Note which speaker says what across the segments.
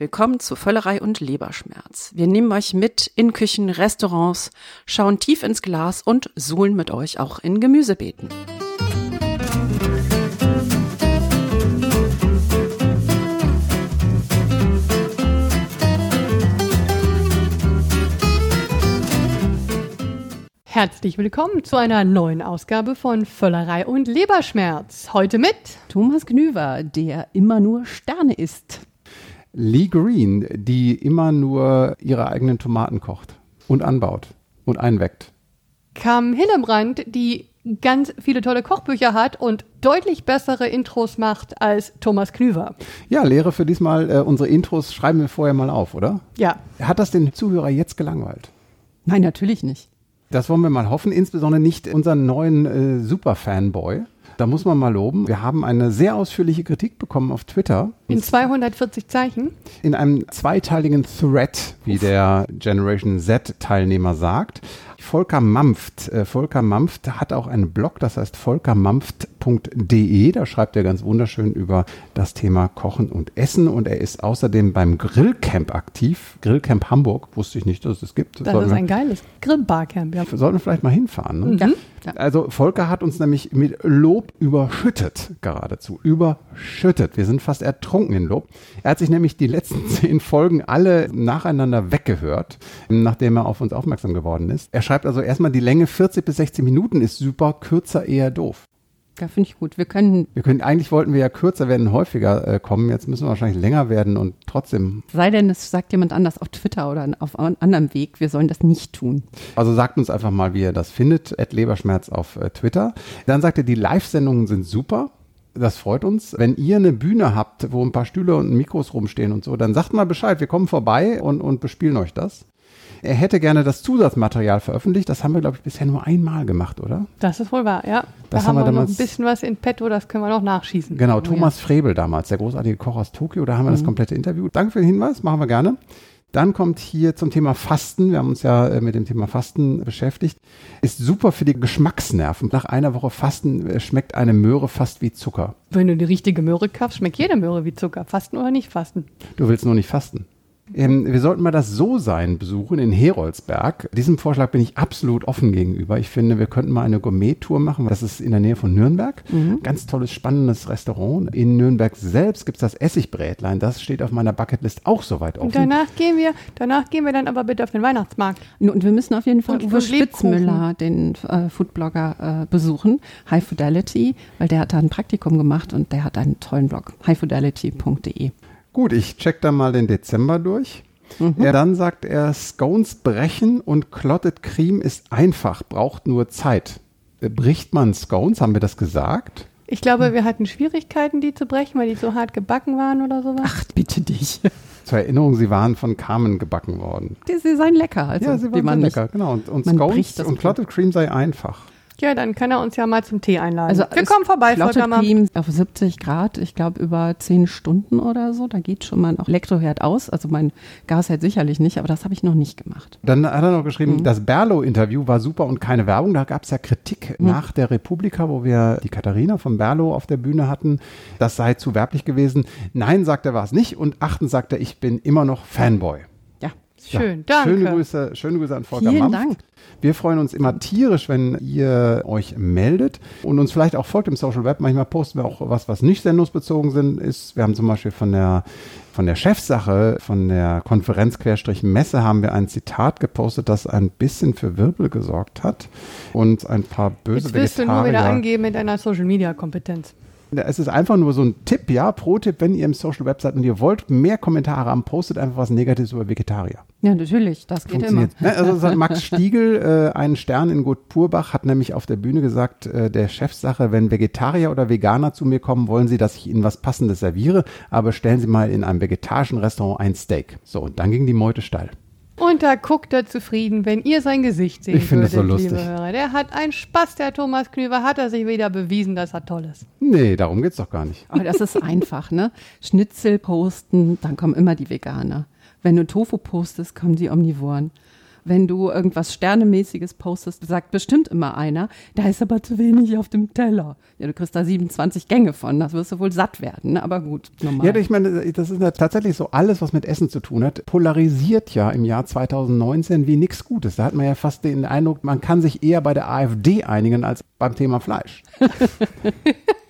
Speaker 1: Willkommen zu Völlerei und Leberschmerz. Wir nehmen euch mit in Küchen, Restaurants, schauen tief ins Glas und suhlen mit euch auch in Gemüsebeeten.
Speaker 2: Herzlich willkommen zu einer neuen Ausgabe von Völlerei und Leberschmerz. Heute mit
Speaker 1: Thomas Gnüver, der immer nur Sterne isst.
Speaker 3: Lee Green, die immer nur ihre eigenen Tomaten kocht und anbaut und einweckt.
Speaker 2: Kam Hillebrand, die ganz viele tolle Kochbücher hat und deutlich bessere Intros macht als Thomas Knüver.
Speaker 3: Ja, Lehre für diesmal, äh, unsere Intros schreiben wir vorher mal auf, oder?
Speaker 2: Ja.
Speaker 3: Hat das den Zuhörer jetzt gelangweilt?
Speaker 1: Nein, natürlich nicht.
Speaker 3: Das wollen wir mal hoffen, insbesondere nicht unseren neuen äh, Super-Fanboy. Da muss man mal loben. Wir haben eine sehr ausführliche Kritik bekommen auf Twitter.
Speaker 2: In 240 Zeichen?
Speaker 3: In einem zweiteiligen Thread, wie Uff. der Generation Z-Teilnehmer sagt. Volker Mampft. Äh, Volker Mampft hat auch einen Blog, das heißt volkermampft.de. Da schreibt er ganz wunderschön über das Thema Kochen und Essen. Und er ist außerdem beim Grillcamp aktiv. Grillcamp Hamburg. Wusste ich nicht, dass es das gibt.
Speaker 2: Das, das ist ein geiles Grillbarcamp. Ja.
Speaker 3: Sollten wir vielleicht mal hinfahren. Ne? Mhm. Ja. Also Volker hat uns nämlich mit Lob überschüttet, geradezu. Überschüttet. Wir sind fast ertrunken in Lob. Er hat sich nämlich die letzten zehn Folgen alle nacheinander weggehört, nachdem er auf uns aufmerksam geworden ist. Er schreibt also erstmal, die Länge 40 bis 60 Minuten ist super, kürzer eher doof.
Speaker 1: Ja, finde ich gut. Wir können.
Speaker 3: Wir können, eigentlich wollten wir ja kürzer werden, häufiger äh, kommen. Jetzt müssen wir wahrscheinlich länger werden und trotzdem.
Speaker 1: Sei denn, es sagt jemand anders auf Twitter oder auf einem anderen Weg. Wir sollen das nicht tun.
Speaker 3: Also sagt uns einfach mal, wie ihr das findet. Ed Leberschmerz auf äh, Twitter. Dann sagt er, die Live-Sendungen sind super. Das freut uns. Wenn ihr eine Bühne habt, wo ein paar Stühle und Mikros rumstehen und so, dann sagt mal Bescheid. Wir kommen vorbei und, und bespielen euch das. Er hätte gerne das Zusatzmaterial veröffentlicht. Das haben wir, glaube ich, bisher nur einmal gemacht, oder?
Speaker 2: Das ist wohl wahr, ja. Das da haben wir, wir noch ein bisschen was in petto, das können wir noch nachschießen.
Speaker 3: Genau, oh, Thomas. Frebel damals, der großartige Koch aus Tokio, da haben wir mhm. das komplette Interview. Danke für den Hinweis, machen wir gerne. Dann kommt hier zum Thema Fasten. Wir haben uns ja äh, mit dem Thema Fasten beschäftigt. Ist super für die Geschmacksnerven. Nach einer Woche Fasten äh, schmeckt eine Möhre fast wie Zucker.
Speaker 2: Wenn du die richtige Möhre kaufst, schmeckt jede Möhre wie Zucker. Fasten oder nicht fasten?
Speaker 3: Du willst nur nicht fasten. Ähm, wir sollten mal das So-Sein besuchen in Heroldsberg. Diesem Vorschlag bin ich absolut offen gegenüber. Ich finde, wir könnten mal eine Gourmet-Tour machen. Das ist in der Nähe von Nürnberg. Mhm. Ganz tolles, spannendes Restaurant. In Nürnberg selbst gibt es das Essigbrätlein. Das steht auf meiner Bucketlist auch so weit offen.
Speaker 2: Und danach gehen wir, danach gehen wir dann aber bitte auf den Weihnachtsmarkt.
Speaker 1: Und wir müssen auf jeden Fall Uwe Spitzmüller, den äh, Foodblogger, äh, besuchen. High Fidelity, weil der hat da ein Praktikum gemacht und der hat einen tollen Blog. highfidelity.de.
Speaker 3: Gut, ich check da mal den Dezember durch. Mhm. Ja, dann sagt er, Scones brechen und Clotted Cream ist einfach, braucht nur Zeit. Äh, bricht man Scones? Haben wir das gesagt?
Speaker 2: Ich glaube, wir hatten Schwierigkeiten, die zu brechen, weil die so hart gebacken waren oder sowas.
Speaker 1: Ach, bitte dich.
Speaker 3: Zur Erinnerung, sie waren von Carmen gebacken worden.
Speaker 1: Die, sie seien lecker. Also,
Speaker 3: ja, sie waren lecker, genau. Und, und Scones und Clotted Cream sei einfach.
Speaker 2: Ja, dann kann er uns ja mal zum Tee einladen. Also wir kommen vorbei,
Speaker 1: Volker auf 70 Grad, ich glaube über 10 Stunden oder so. Da geht schon mal noch Elektroherd aus. Also mein Gasherd sicherlich nicht, aber das habe ich noch nicht gemacht.
Speaker 3: Dann hat er noch geschrieben, mhm. das Berlo-Interview war super und keine Werbung. Da gab es ja Kritik mhm. nach der Republika, wo wir die Katharina von Berlo auf der Bühne hatten. Das sei zu werblich gewesen. Nein, sagt er, war es nicht. Und achtens sagt er, ich bin immer noch Fanboy.
Speaker 2: Schön, ja, danke.
Speaker 3: Schöne Grüße, schöne Grüße an Volker
Speaker 1: Vielen Mampf. Dank.
Speaker 3: Wir freuen uns immer tierisch, wenn ihr euch meldet und uns vielleicht auch folgt im Social Web. Manchmal posten wir auch was, was nicht sendungsbezogen sind, ist. Wir haben zum Beispiel von der, von der Chefsache, von der Konferenz Querstrich Messe haben wir ein Zitat gepostet, das ein bisschen für Wirbel gesorgt hat und ein paar böse
Speaker 2: Jetzt willst
Speaker 3: Vegetarier.
Speaker 2: du nur wieder angeben mit deiner Social Media Kompetenz.
Speaker 3: Es ist einfach nur so ein Tipp, ja, Pro-Tipp, wenn ihr im Social Web seid und ihr wollt mehr Kommentare haben, postet einfach was Negatives über Vegetarier.
Speaker 1: Ja, natürlich, das geht immer.
Speaker 3: Ne? Also Max Stiegel, äh, einen Stern in Gut Purbach, hat nämlich auf der Bühne gesagt, äh, der Chefsache, wenn Vegetarier oder Veganer zu mir kommen, wollen sie, dass ich ihnen was Passendes serviere, aber stellen sie mal in einem vegetarischen Restaurant ein Steak. So, und dann ging die Meute steil.
Speaker 2: Und da guckt er zufrieden, wenn ihr sein Gesicht sehen
Speaker 3: ich finde das so lustig.
Speaker 2: Hörer. Der hat einen Spaß, der Thomas Knüver, hat er sich wieder bewiesen, dass er toll ist.
Speaker 3: Nee, darum geht's doch gar nicht.
Speaker 1: Aber das ist einfach, ne? Schnitzel posten, dann kommen immer die Veganer. Wenn du Tofu postest, kommen die Omnivoren. Wenn du irgendwas Sternemäßiges postest, sagt bestimmt immer einer, da ist aber zu wenig auf dem Teller. Ja, du kriegst da 27 Gänge von, das wirst du wohl satt werden, aber gut,
Speaker 3: normal. Ja, ich meine, das ist ja tatsächlich so, alles, was mit Essen zu tun hat, polarisiert ja im Jahr 2019 wie nichts Gutes. Da hat man ja fast den Eindruck, man kann sich eher bei der AfD einigen als beim Thema Fleisch.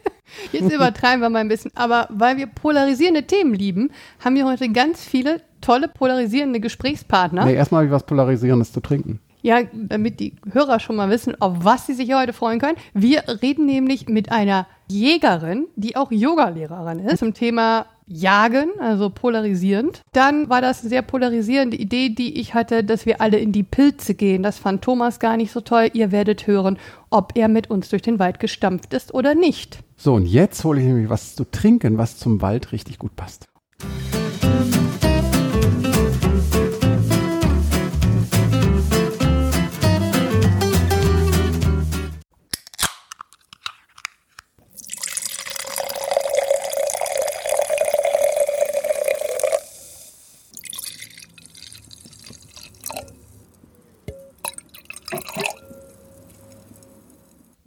Speaker 2: Jetzt übertreiben wir mal ein bisschen. Aber weil wir polarisierende Themen lieben, haben wir heute ganz viele tolle polarisierende Gesprächspartner.
Speaker 3: Nee, erstmal habe ich was Polarisierendes zu trinken.
Speaker 2: Ja, damit die Hörer schon mal wissen, auf was sie sich heute freuen können. Wir reden nämlich mit einer Jägerin, die auch Yogalehrerin ist, zum Thema Jagen, also polarisierend. Dann war das eine sehr polarisierende Idee, die ich hatte, dass wir alle in die Pilze gehen. Das fand Thomas gar nicht so toll. Ihr werdet hören, ob er mit uns durch den Wald gestampft ist oder nicht.
Speaker 3: So, und jetzt hole ich nämlich was zu trinken, was zum Wald richtig gut passt.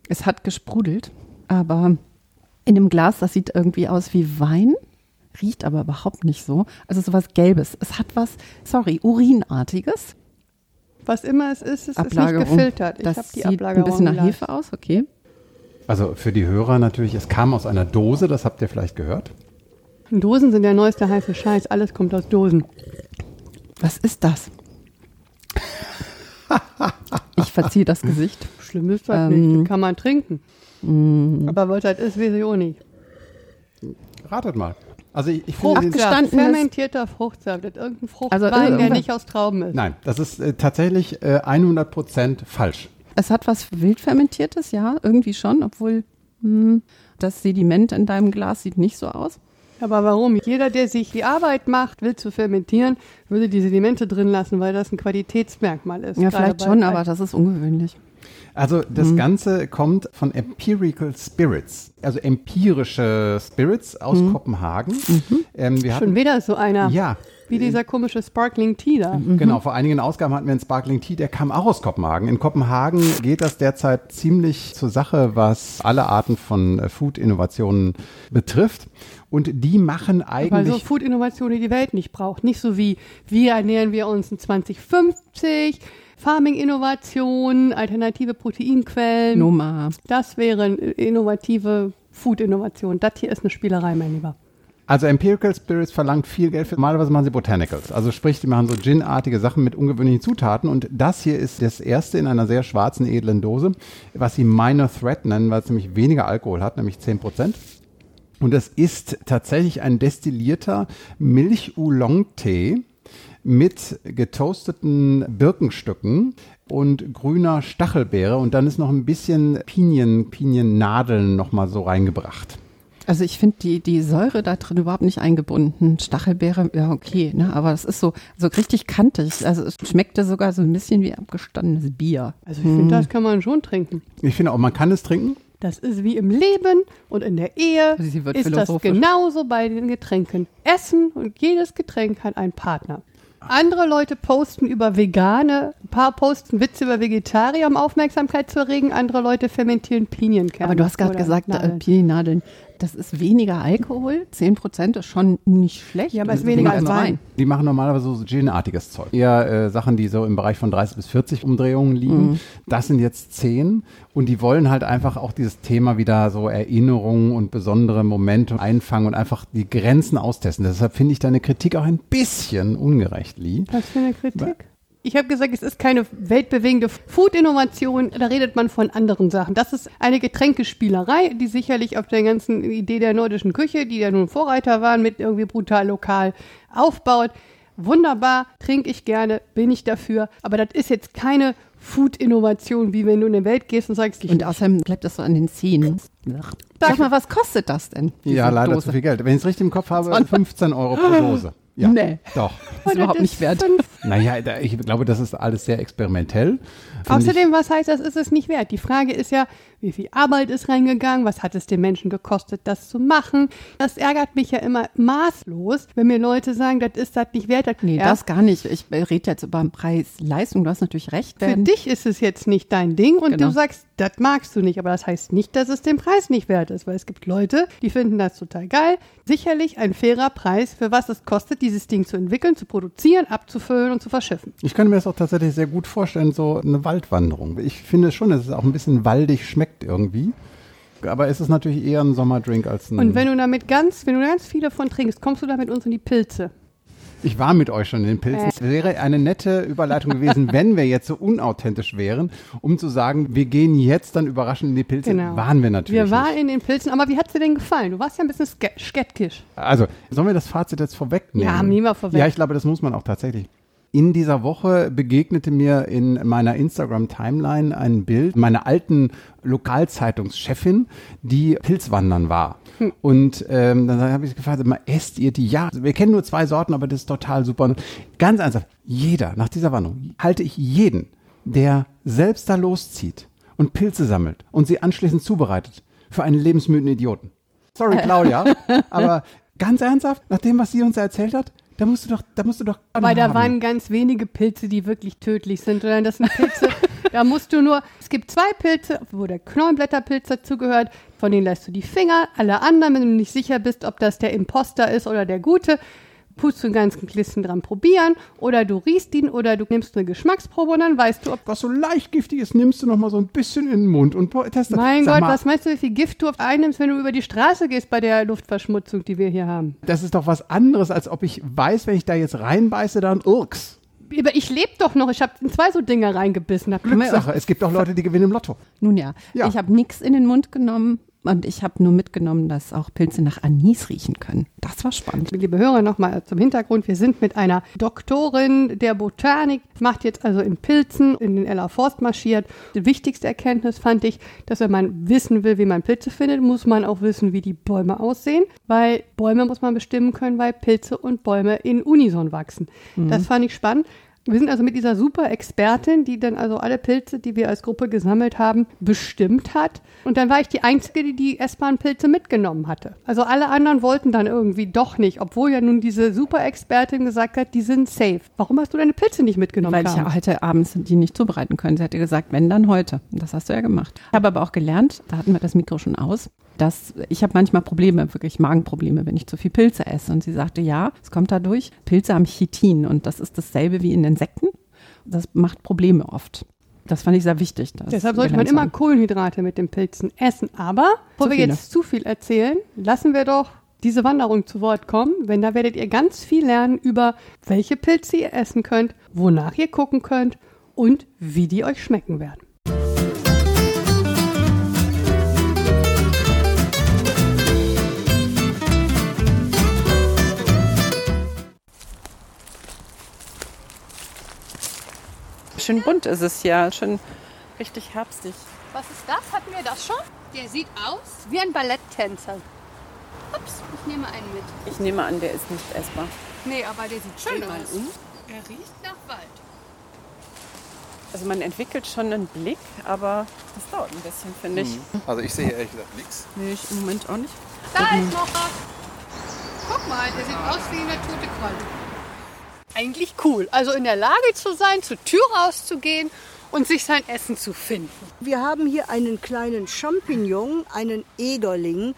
Speaker 1: Es hat gesprudelt, aber in dem Glas, das sieht irgendwie aus wie Wein, riecht aber überhaupt nicht so. Also sowas Gelbes. Es hat was, sorry, Urinartiges.
Speaker 2: Was immer es ist, es ist nicht gefiltert.
Speaker 1: Ich das die sieht ein bisschen nach Hefe aus, okay.
Speaker 3: Also für die Hörer natürlich, es kam aus einer Dose, das habt ihr vielleicht gehört.
Speaker 2: Dosen sind der neueste heiße Scheiß, alles kommt aus Dosen.
Speaker 1: Was ist das? ich verziehe das Gesicht.
Speaker 2: Schlimm ist das ähm, nicht, das kann man trinken. Mm. Aber was das ist, weiß ich auch nicht.
Speaker 3: Ratet mal. Also ich, ich
Speaker 2: Fruchtsaft, fermentierter Fruchtsaft, das ist irgendein Fruchtwein, also, der nicht aus Trauben ist.
Speaker 3: Nein, das ist äh, tatsächlich äh, 100% falsch.
Speaker 1: Es hat was wildfermentiertes, ja, irgendwie schon, obwohl mh, hm, das Sediment in deinem Glas sieht nicht so aus.
Speaker 2: Aber warum? Jeder, der sich die Arbeit macht, will zu fermentieren, würde die Sedimente drin lassen, weil das ein Qualitätsmerkmal ist.
Speaker 1: Ja, vielleicht schon, aber das ist ungewöhnlich.
Speaker 3: Also das mhm. Ganze kommt von Empirical Spirits, also empirische Spirits aus mhm. Kopenhagen.
Speaker 2: Mhm. Ähm, wir Schon wieder so einer. Ja. Wie dieser komische Sparkling Tea da.
Speaker 3: Mhm. Genau, vor einigen Ausgaben hatten wir einen Sparkling Tea, der kam auch aus Kopenhagen. In Kopenhagen geht das derzeit ziemlich zur Sache, was alle Arten von äh, Food-Innovationen betrifft. Und die machen eigentlich.
Speaker 2: Also Food-Innovationen, die die Welt nicht braucht. Nicht so wie, wie ernähren wir uns in 2050, Farming-Innovationen, alternative Proteinquellen.
Speaker 1: Nummer.
Speaker 2: Das wären innovative Food-Innovationen. Das hier ist eine Spielerei, mein Lieber.
Speaker 3: Also Empirical Spirits verlangt viel Geld für. Normalerweise machen sie Botanicals. Also sprich, die machen so Gin-artige Sachen mit ungewöhnlichen Zutaten. Und das hier ist das erste in einer sehr schwarzen, edlen Dose, was sie Minor Threat nennen, weil es nämlich weniger Alkohol hat, nämlich 10 Prozent. Und es ist tatsächlich ein destillierter Milch-Oolong-Tee mit getoasteten Birkenstücken und grüner Stachelbeere und dann ist noch ein bisschen Pinien, Piniennadeln noch mal so reingebracht.
Speaker 1: Also ich finde die, die Säure da drin überhaupt nicht eingebunden. Stachelbeere, ja okay, ne? aber es ist so, so richtig kantig. Also es schmeckte sogar so ein bisschen wie abgestandenes Bier.
Speaker 2: Also ich hm. finde, das kann man schon trinken.
Speaker 3: Ich finde auch, man kann es trinken.
Speaker 2: Das ist wie im Leben und in der Ehe ist das genauso bei den Getränken. Essen und jedes Getränk hat einen Partner. Andere Leute posten über Vegane, ein paar posten Witze über Vegetarier, um Aufmerksamkeit zu erregen. Andere Leute fermentieren Pinienkerne.
Speaker 1: Aber du hast gerade gesagt, äh, Piniennadeln das ist weniger Alkohol. 10 Prozent ist schon nicht schlecht.
Speaker 2: Ja, aber es ist weniger als Wein.
Speaker 3: Die machen normalerweise so Gin-artiges Zeug. Eher äh, Sachen, die so im Bereich von 30 bis 40 Umdrehungen liegen. Mhm. Das sind jetzt 10 und die wollen halt einfach auch dieses Thema wieder so Erinnerungen und besondere Momente einfangen und einfach die Grenzen austesten. Deshalb finde ich deine Kritik auch ein bisschen ungerecht, Lee.
Speaker 2: Was für eine Kritik? Ich habe gesagt, es ist keine weltbewegende Food-Innovation, da redet man von anderen Sachen. Das ist eine Getränkespielerei, die sicherlich auf der ganzen Idee der nordischen Küche, die ja nun Vorreiter waren, mit irgendwie brutal lokal aufbaut. Wunderbar, trinke ich gerne, bin ich dafür. Aber das ist jetzt keine Food-Innovation, wie wenn du in die Welt gehst und sagst,
Speaker 1: Und außerdem bleibt das so an den Zähnen. Sag mal, was kostet das denn?
Speaker 3: Ja, leider Dose? zu viel Geld. Wenn ich es richtig im Kopf habe, 15 Euro pro Dose.
Speaker 1: Ja, nee.
Speaker 3: Doch.
Speaker 1: ist überhaupt nicht wert.
Speaker 3: Naja, da, ich glaube, das ist alles sehr experimentell.
Speaker 2: Außerdem, was heißt das, ist es nicht wert? Die Frage ist ja, wie viel Arbeit ist reingegangen? Was hat es den Menschen gekostet, das zu machen? Das ärgert mich ja immer maßlos, wenn mir Leute sagen, das ist das nicht wert.
Speaker 1: Nee,
Speaker 2: ja,
Speaker 1: das gar nicht. Ich rede jetzt über Preis-Leistung. Du hast natürlich recht.
Speaker 2: Für dich ist es jetzt nicht dein Ding und
Speaker 1: Genau.
Speaker 2: du sagst, das magst du nicht, aber das heißt nicht, dass es den Preis nicht wert ist, weil es gibt Leute, die finden das total geil. Sicherlich ein fairer Preis, für was es kostet, dieses Ding zu entwickeln, zu produzieren, abzufüllen und zu verschiffen.
Speaker 3: Ich könnte mir das auch tatsächlich sehr gut vorstellen, so eine Waldwanderung. Ich finde schon, dass es auch ein bisschen waldig schmeckt irgendwie. Aber es ist natürlich eher ein Sommerdrink als ein.
Speaker 2: Und wenn du damit ganz, wenn du ganz viele von trinkst, kommst du damit uns in die Pilze.
Speaker 3: Ich war mit euch schon in den Pilzen. Es wäre eine nette Überleitung gewesen, wenn wir jetzt so unauthentisch wären, um zu sagen, wir gehen jetzt dann überraschend in die Pilze.
Speaker 2: Genau.
Speaker 3: Waren wir natürlich.
Speaker 2: Wir waren in den Pilzen, aber wie hat es dir denn gefallen? Du warst ja ein bisschen ske- skeptisch.
Speaker 3: Also, sollen wir das Fazit jetzt vorwegnehmen?
Speaker 2: Ja, nehmen wir vorweg.
Speaker 3: Ja, ich glaube, das muss man auch tatsächlich. In dieser Woche begegnete mir in meiner Instagram-Timeline ein Bild meiner alten Lokalzeitungschefin, die Pilzwandern war.
Speaker 2: Hm.
Speaker 3: Und ähm, dann habe ich gefragt, mal, esst ihr die? Ja, wir kennen nur zwei Sorten, aber das ist total super. Und ganz ernsthaft, jeder, nach dieser Wanderung, halte ich jeden, der selbst da loszieht und Pilze sammelt und sie anschließend zubereitet, für einen lebensmüden Idioten. Sorry, Claudia, aber ganz ernsthaft, nach dem, was sie uns erzählt hat, da musst du doch, da musst du doch.
Speaker 2: Aber da
Speaker 3: haben.
Speaker 2: waren ganz wenige Pilze, die wirklich tödlich sind. Sondern das sind Pilze, da musst du nur, es gibt zwei Pilze, wo der Knollenblätterpilz dazugehört, von denen lässt du die Finger. Alle anderen, wenn du nicht sicher bist, ob das der Imposter ist oder der Gute, pust du einen ganzen Klissen dran probieren oder du riechst ihn oder du nimmst eine Geschmacksprobe und dann weißt du, ob
Speaker 3: was so leicht giftig ist, nimmst du noch mal so ein bisschen in den Mund und testest.
Speaker 2: mein
Speaker 3: Sag
Speaker 2: Gott,
Speaker 3: mal,
Speaker 2: was meinst du, wie viel Gift du einnimmst, wenn du über die Straße gehst bei der Luftverschmutzung, die wir hier haben?
Speaker 3: Das ist doch was anderes, als ob ich weiß, wenn ich da jetzt reinbeiße, dann Urks.
Speaker 2: Aber ich lebe doch noch, ich habe in zwei so Dinger reingebissen. Hab
Speaker 3: Glückssache. Es gibt auch Leute, die gewinnen im Lotto.
Speaker 1: Nun ja,
Speaker 3: Ja.
Speaker 1: ich habe nichts in den Mund genommen und ich habe nur mitgenommen, dass auch Pilze nach Anis riechen können. Das war spannend.
Speaker 2: Liebe Hörer, nochmal zum Hintergrund. Wir sind mit einer Doktorin der Botanik, macht jetzt also in Pilzen in den Eller Forst marschiert. Die wichtigste Erkenntnis fand ich, dass wenn man wissen will, wie man Pilze findet, muss man auch wissen, wie die Bäume aussehen. Weil Bäume muss man bestimmen können, weil Pilze und Bäume in Unison wachsen. Das fand ich spannend. Wir sind also mit dieser super Expertin, die dann also alle Pilze, die wir als Gruppe gesammelt haben, bestimmt hat. Und dann war ich die Einzige, die die essbaren Pilze mitgenommen hatte. Also alle anderen wollten dann irgendwie doch nicht, obwohl ja nun diese super Expertin gesagt hat, die sind safe. Warum hast du deine Pilze nicht mitgenommen?
Speaker 1: Weil ich
Speaker 2: Carmen?
Speaker 1: ja heute abends die nicht zubereiten können. Sie hatte gesagt, wenn dann heute. Und das hast du ja gemacht. Ich habe aber auch gelernt, da hatten wir das Mikro schon aus, dass ich habe manchmal Probleme, wirklich Magenprobleme, wenn ich zu viel Pilze esse. Und sie sagte, ja, es kommt dadurch. Pilze haben Chitin und das ist dasselbe wie in Insekten. Das macht Probleme oft. Das fand ich sehr wichtig.
Speaker 2: Deshalb sollte man immer. Kohlenhydrate mit den Pilzen essen. Aber, bevor wir jetzt zu viel erzählen, lassen wir doch diese Wanderung zu Wort kommen, denn da werdet ihr ganz viel lernen über welche Pilze ihr essen könnt, wonach ihr gucken könnt und wie die euch schmecken werden.
Speaker 1: Schön bunt ist es ja, schön richtig herbstig.
Speaker 2: Was ist das? Hatten wir das schon? Der sieht aus wie ein Balletttänzer. Ups, ich nehme einen mit.
Speaker 1: Ich nehme an, der ist nicht essbar.
Speaker 2: Nee, aber der sieht schön aus.
Speaker 1: um.
Speaker 2: Er riecht nach Wald.
Speaker 1: Also man entwickelt schon einen Blick, aber das dauert ein bisschen, finde ich.
Speaker 4: Also ich sehe ehrlich gesagt nichts.
Speaker 1: Nee, ich im Moment auch nicht.
Speaker 2: Da ist noch was. Guck mal, der sieht aus wie eine tote Qualle. Eigentlich cool. Also in der Lage zu sein, zur Tür rauszugehen und sich sein Essen zu finden.
Speaker 5: Wir haben hier einen kleinen Champignon, einen Egerling.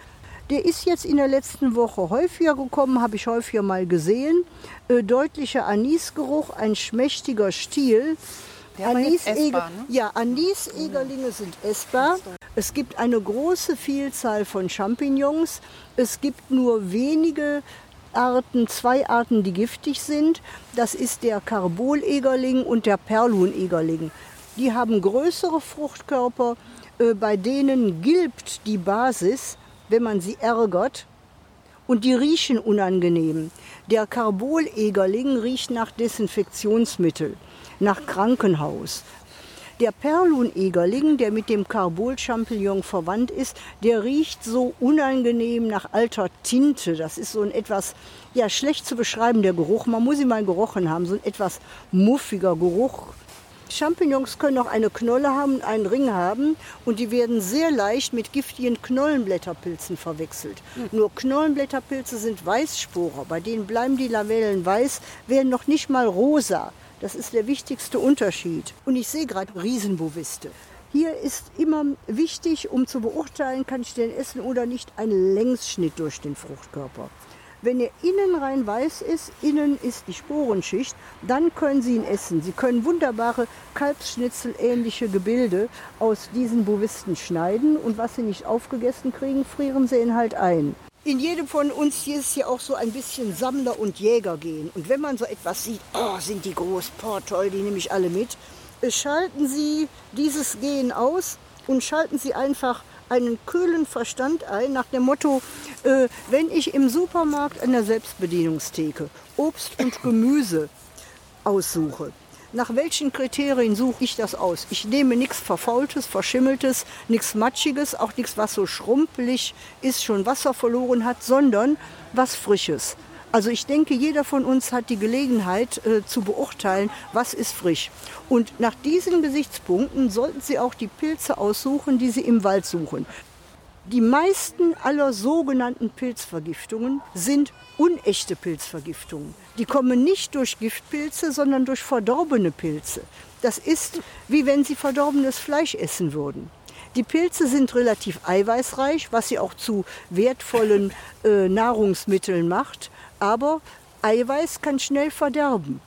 Speaker 5: Der ist jetzt in der letzten Woche häufiger gekommen, habe ich häufiger mal gesehen. Äh, deutlicher Anisgeruch, ein schmächtiger Stiel. Anis-Eger- Ja, Anis-Egerlinge sind essbar. Es gibt eine große Vielzahl von Champignons. Es gibt nur wenige Arten, zwei Arten, die giftig sind. Das ist der Karbolegerling und der Perlunegerling. Die haben größere Fruchtkörper, äh, bei denen gilbt die Basis, wenn man sie ärgert. Und die riechen unangenehm. Der Karbolegerling riecht nach Desinfektionsmittel, nach Krankenhaus. Der Perlunegerling, der mit dem Carbol-Champignon verwandt ist, der riecht so unangenehm nach alter Tinte. Das ist so ein etwas ja, schlecht zu beschreiben, der Geruch. Man muss ihn mal gerochen haben, so ein etwas muffiger Geruch. Champignons können auch eine Knolle haben, einen Ring haben und die werden sehr leicht mit giftigen Knollenblätterpilzen verwechselt. Mhm. Nur Knollenblätterpilze sind Weißsporer, bei denen bleiben die Lamellen weiß, werden noch nicht mal rosa. Das ist der wichtigste Unterschied. Und ich sehe gerade Riesenboviste. Hier ist immer wichtig, um zu beurteilen, kann ich den essen oder nicht, ein Längsschnitt durch den Fruchtkörper. Wenn er innen rein weiß ist, innen ist die Sporenschicht, dann können Sie ihn essen. Sie können wunderbare Kalbsschnitzel-ähnliche Gebilde aus diesen Bovisten schneiden und was Sie nicht aufgegessen kriegen, frieren Sie ihn halt ein. In jedem von uns hier ist ja auch so ein bisschen Sammler und Jäger gehen. Und wenn man so etwas sieht, oh, sind die groß, boah, toll, die nehme ich alle mit. Schalten Sie dieses Gehen aus und schalten Sie einfach einen kühlen Verstand ein nach dem Motto, äh, wenn ich im Supermarkt an der Selbstbedienungstheke Obst und Gemüse aussuche, nach welchen Kriterien suche ich das aus? Ich nehme nichts Verfaultes, Verschimmeltes, nichts Matschiges, auch nichts, was so schrumpelig ist, schon Wasser verloren hat, sondern was Frisches. Also ich denke, jeder von uns hat die Gelegenheit äh, zu beurteilen, was ist frisch. Und nach diesen Gesichtspunkten sollten Sie auch die Pilze aussuchen, die Sie im Wald suchen. Die meisten aller sogenannten Pilzvergiftungen sind unechte Pilzvergiftungen. Die kommen nicht durch Giftpilze, sondern durch verdorbene Pilze. Das ist wie wenn Sie verdorbenes Fleisch essen würden. Die Pilze sind relativ eiweißreich, was sie auch zu wertvollen äh, Nahrungsmitteln macht aber Eiweiß kann schnell verderben.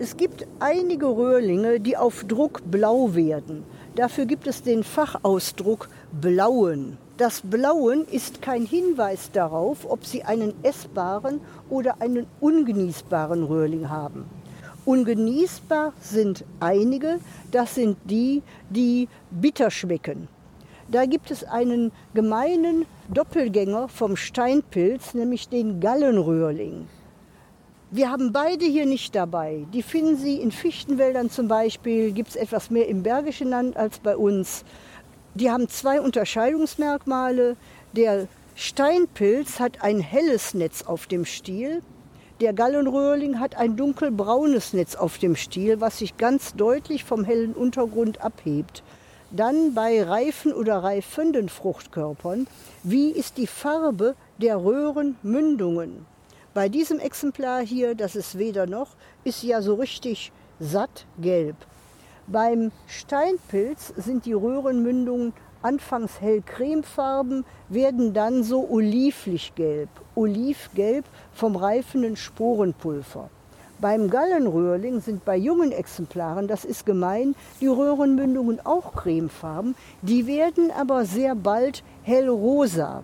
Speaker 5: Es gibt einige Röhrlinge, die auf Druck blau werden. Dafür gibt es den Fachausdruck blauen. Das Blauen ist kein Hinweis darauf, ob sie einen essbaren oder einen ungenießbaren Röhrling haben. Ungenießbar sind einige, das sind die, die bitter schmecken. Da gibt es einen gemeinen Doppelgänger vom Steinpilz, nämlich den Gallenröhrling. Wir haben beide hier nicht dabei. Die finden Sie in Fichtenwäldern zum Beispiel, gibt es etwas mehr im Bergischen Land als bei uns. Die haben zwei Unterscheidungsmerkmale. Der Steinpilz hat ein helles Netz auf dem Stiel. Der Gallenröhrling hat ein dunkelbraunes Netz auf dem Stiel, was sich ganz deutlich vom hellen Untergrund abhebt. Dann bei reifen oder reifenden Fruchtkörpern, wie ist die Farbe der Röhrenmündungen? Bei diesem Exemplar hier, das ist weder noch, ist ja so richtig satt gelb. Beim Steinpilz sind die Röhrenmündungen anfangs hell cremefarben, werden dann so olivlich gelb, olivgelb vom reifenden Sporenpulver. Beim Gallenröhrling sind bei jungen Exemplaren, das ist gemein, die Röhrenmündungen auch cremefarben, die werden aber sehr bald hellrosa,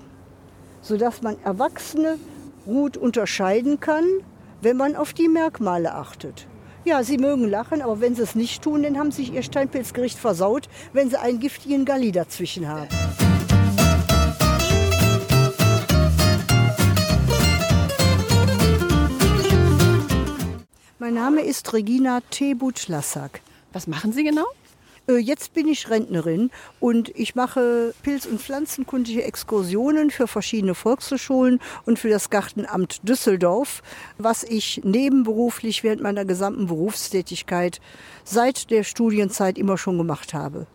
Speaker 5: sodass man Erwachsene gut unterscheiden kann, wenn man auf die Merkmale achtet. Ja, Sie mögen lachen, aber wenn Sie es nicht tun, dann haben sich Ihr Steinpilzgericht versaut, wenn Sie einen giftigen Galli dazwischen haben. Mein Name ist Regina Tebut-Lassak.
Speaker 1: Was machen Sie genau?
Speaker 5: Äh, jetzt bin ich Rentnerin und ich mache Pilz- und Pflanzenkundige Exkursionen für verschiedene Volkshochschulen und für das Gartenamt Düsseldorf, was ich nebenberuflich während meiner gesamten Berufstätigkeit seit der Studienzeit immer schon gemacht habe.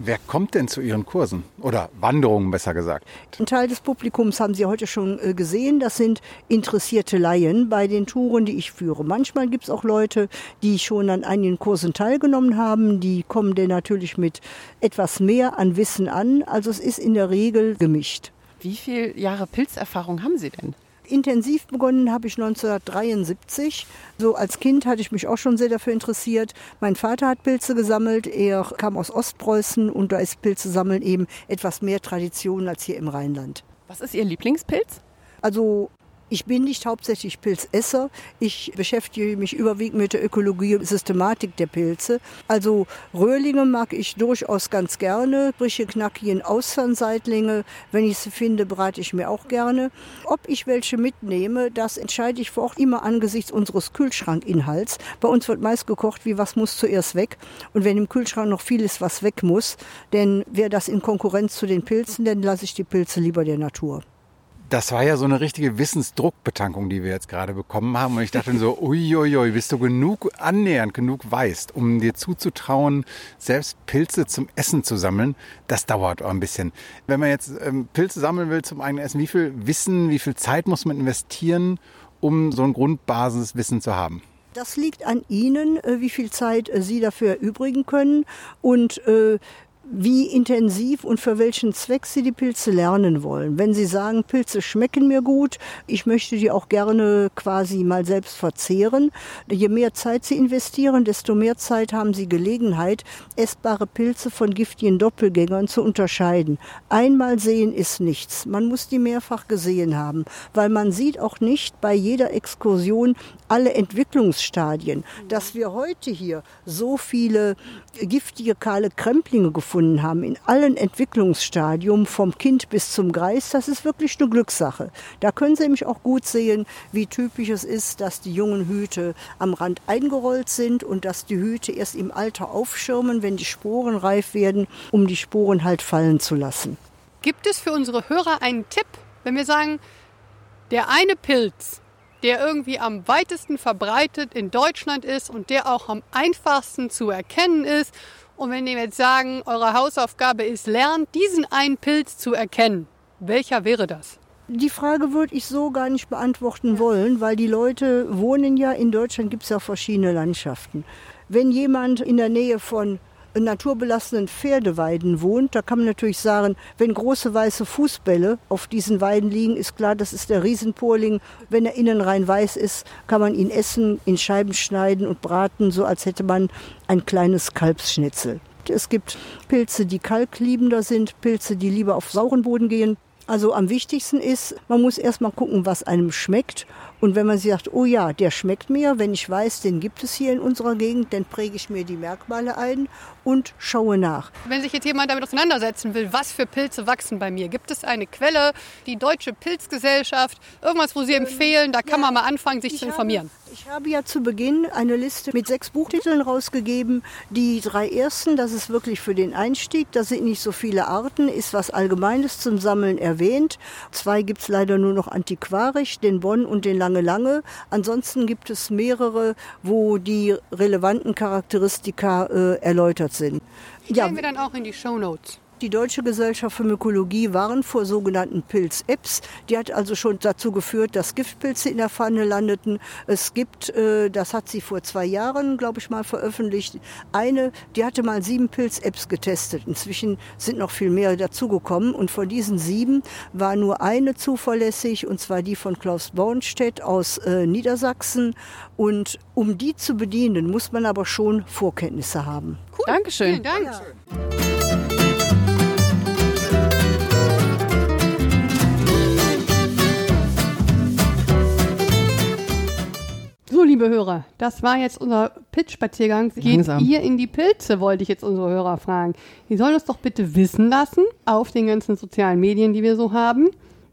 Speaker 3: Wer kommt denn zu Ihren Kursen oder Wanderungen besser gesagt?
Speaker 5: Ein Teil des Publikums haben Sie heute schon äh, gesehen. Das sind interessierte Laien bei den Touren, die ich führe. Manchmal gibt es auch Leute, die schon an einigen Kursen teilgenommen haben. Die kommen dann natürlich mit etwas mehr an Wissen an. Also es ist in der Regel gemischt.
Speaker 1: Wie viele Jahre Pilzerfahrung haben Sie denn?
Speaker 5: Intensiv begonnen habe ich 1973. So als Kind hatte ich mich auch schon sehr dafür interessiert. Mein Vater hat Pilze gesammelt. Er kam aus Ostpreußen und da ist Pilze sammeln eben etwas mehr Tradition als hier im Rheinland.
Speaker 1: Was ist Ihr Lieblingspilz?
Speaker 5: Also ich bin nicht hauptsächlich Pilzesser. Ich beschäftige mich überwiegend mit der Ökologie und Systematik der Pilze. Also Röhrlinge mag ich durchaus ganz gerne. Brüche, knackigen Austernseitlinge. Wenn ich sie finde, brate ich mir auch gerne. Ob ich welche mitnehme, das entscheide ich vor Ort immer angesichts unseres Kühlschrankinhalts. Bei uns wird meist gekocht, wie was muss zuerst weg. Und wenn im Kühlschrank noch viel ist, was weg muss, denn wäre das in Konkurrenz zu den Pilzen, dann lasse ich die Pilze lieber der Natur.
Speaker 3: Das war ja so eine richtige Wissensdruckbetankung, die wir jetzt gerade bekommen haben. Und ich dachte so, uiuiui, bist du genug annähernd, genug weißt, um dir zuzutrauen, selbst Pilze zum Essen zu sammeln. Das dauert auch ein bisschen. Wenn man jetzt ähm, Pilze sammeln will zum eigenen Essen, wie viel Wissen, wie viel Zeit muss man investieren, um so ein Grundbasiswissen zu haben?
Speaker 5: Das liegt an Ihnen, äh, wie viel Zeit äh, Sie dafür erübrigen können und äh, wie intensiv und für welchen Zweck Sie die Pilze lernen wollen. Wenn Sie sagen, Pilze schmecken mir gut, ich möchte die auch gerne quasi mal selbst verzehren, je mehr Zeit Sie investieren, desto mehr Zeit haben Sie Gelegenheit, essbare Pilze von giftigen Doppelgängern zu unterscheiden. Einmal sehen ist nichts. Man muss die mehrfach gesehen haben, weil man sieht auch nicht bei jeder Exkursion alle Entwicklungsstadien. Dass wir heute hier so viele giftige kahle Kremplinge gefunden haben in allen Entwicklungsstadien vom Kind bis zum Greis, das ist wirklich eine Glückssache. Da können Sie nämlich auch gut sehen, wie typisch es ist, dass die jungen Hüte am Rand eingerollt sind und dass die Hüte erst im Alter aufschirmen, wenn die Sporen reif werden, um die Sporen halt fallen zu lassen.
Speaker 2: Gibt es für unsere Hörer einen Tipp, wenn wir sagen, der eine Pilz, der irgendwie am weitesten verbreitet in Deutschland ist und der auch am einfachsten zu erkennen ist. Und wenn wir jetzt sagen, eure Hausaufgabe ist, lernt diesen einen Pilz zu erkennen, welcher wäre das?
Speaker 5: Die Frage würde ich so gar nicht beantworten wollen, weil die Leute wohnen ja, in Deutschland gibt es ja verschiedene Landschaften. Wenn jemand in der Nähe von naturbelassenen Pferdeweiden wohnt, da kann man natürlich sagen, wenn große weiße Fußbälle auf diesen Weiden liegen, ist klar, das ist der Riesenpurling. Wenn er innen rein weiß ist, kann man ihn essen, in Scheiben schneiden und braten, so als hätte man ein kleines Kalbsschnitzel. Es gibt Pilze, die kalkliebender sind, Pilze, die lieber auf sauren Boden gehen. Also am wichtigsten ist, man muss erstmal gucken, was einem schmeckt und wenn man sagt, oh ja, der schmeckt mir, wenn ich weiß, den gibt es hier in unserer Gegend, dann präge ich mir die Merkmale ein und schaue nach.
Speaker 2: Wenn sich jetzt jemand damit auseinandersetzen will, was für Pilze wachsen bei mir, gibt es eine Quelle, die Deutsche Pilzgesellschaft, irgendwas, wo Sie empfehlen, da kann ja, man mal anfangen, sich zu informieren?
Speaker 5: Ich habe ja zu Beginn eine Liste mit sechs Buchtiteln rausgegeben. Die drei ersten, das ist wirklich für den Einstieg, da sind nicht so viele Arten, ist was Allgemeines zum Sammeln erwähnt. Zwei gibt es leider nur noch antiquarisch, den Bonn und den lange, lange. Ansonsten gibt es mehrere, wo die relevanten Charakteristika äh, erläutert sind.
Speaker 2: Die ja, wir dann auch in die Show Notes.
Speaker 5: Die Deutsche Gesellschaft für Mykologie waren vor sogenannten Pilz-Apps. Die hat also schon dazu geführt, dass Giftpilze in der Pfanne landeten. Es gibt, äh, das hat sie vor zwei Jahren, glaube ich, mal veröffentlicht, eine, die hatte mal sieben Pilz-Apps getestet. Inzwischen sind noch viel mehr dazugekommen. Und von diesen sieben war nur eine zuverlässig, und zwar die von Klaus Bornstedt aus äh, Niedersachsen. Und um die zu bedienen, muss man aber schon Vorkenntnisse haben.
Speaker 2: Cool. Dankeschön. Vielen Dank. Ja. So, liebe Hörer, das war jetzt unser Pitch-Spaziergang. Geht ihr in die Pilze, wollte ich jetzt unsere Hörer fragen. Die sollen uns doch bitte wissen lassen, auf den ganzen sozialen Medien, die wir so haben,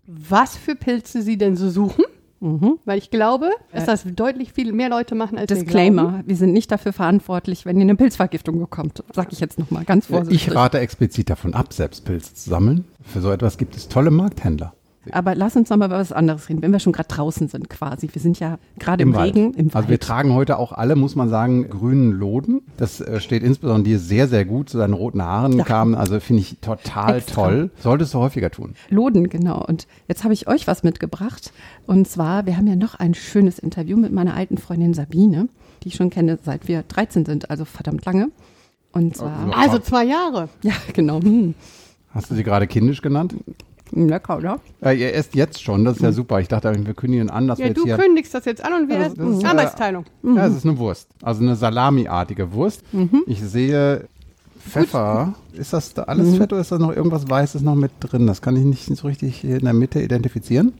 Speaker 2: was für Pilze sie denn so suchen. Mhm. Weil ich glaube, dass das deutlich viel mehr Leute machen als
Speaker 1: Disclaimer,
Speaker 2: wir glauben.
Speaker 1: wir sind nicht dafür verantwortlich, wenn ihr eine Pilzvergiftung bekommt. Sag ich jetzt nochmal ganz vorsichtig.
Speaker 3: Ich rate explizit davon ab, selbst Pilze zu sammeln. Für so etwas gibt es tolle Markthändler.
Speaker 1: Aber lass uns nochmal über was anderes reden, wenn wir schon gerade draußen sind quasi. Wir sind ja gerade im, im Regen. Im
Speaker 3: also wir tragen heute auch alle, muss man sagen, grünen Loden. Das äh, steht insbesondere dir sehr, sehr gut zu deinen roten Haaren ja. kamen. Also finde ich total Extra. toll. Solltest du häufiger tun.
Speaker 1: Loden, genau. Und jetzt habe ich euch was mitgebracht. Und zwar, wir haben ja noch ein schönes Interview mit meiner alten Freundin Sabine, die ich schon kenne, seit wir 13 sind, also verdammt lange. Und zwar.
Speaker 2: Also zwei Jahre.
Speaker 1: Ja, genau. Hm.
Speaker 3: Hast du sie gerade kindisch genannt?
Speaker 1: Lecker, oder?
Speaker 3: Ja, ihr esst jetzt schon, das ist ja mhm. super. Ich dachte, wir kündigen an, dass
Speaker 2: ja,
Speaker 3: wir jetzt
Speaker 2: du
Speaker 3: hier...
Speaker 2: kündigst das jetzt an und wir essen Arbeitsteilung.
Speaker 3: Mhm. Ja, es ist eine Wurst. Also eine salamiartige Wurst. Mhm. Ich sehe Pfeffer. Gut. Ist das da alles mhm. Fett oder ist da noch irgendwas Weißes noch mit drin? Das kann ich nicht so richtig in der Mitte identifizieren.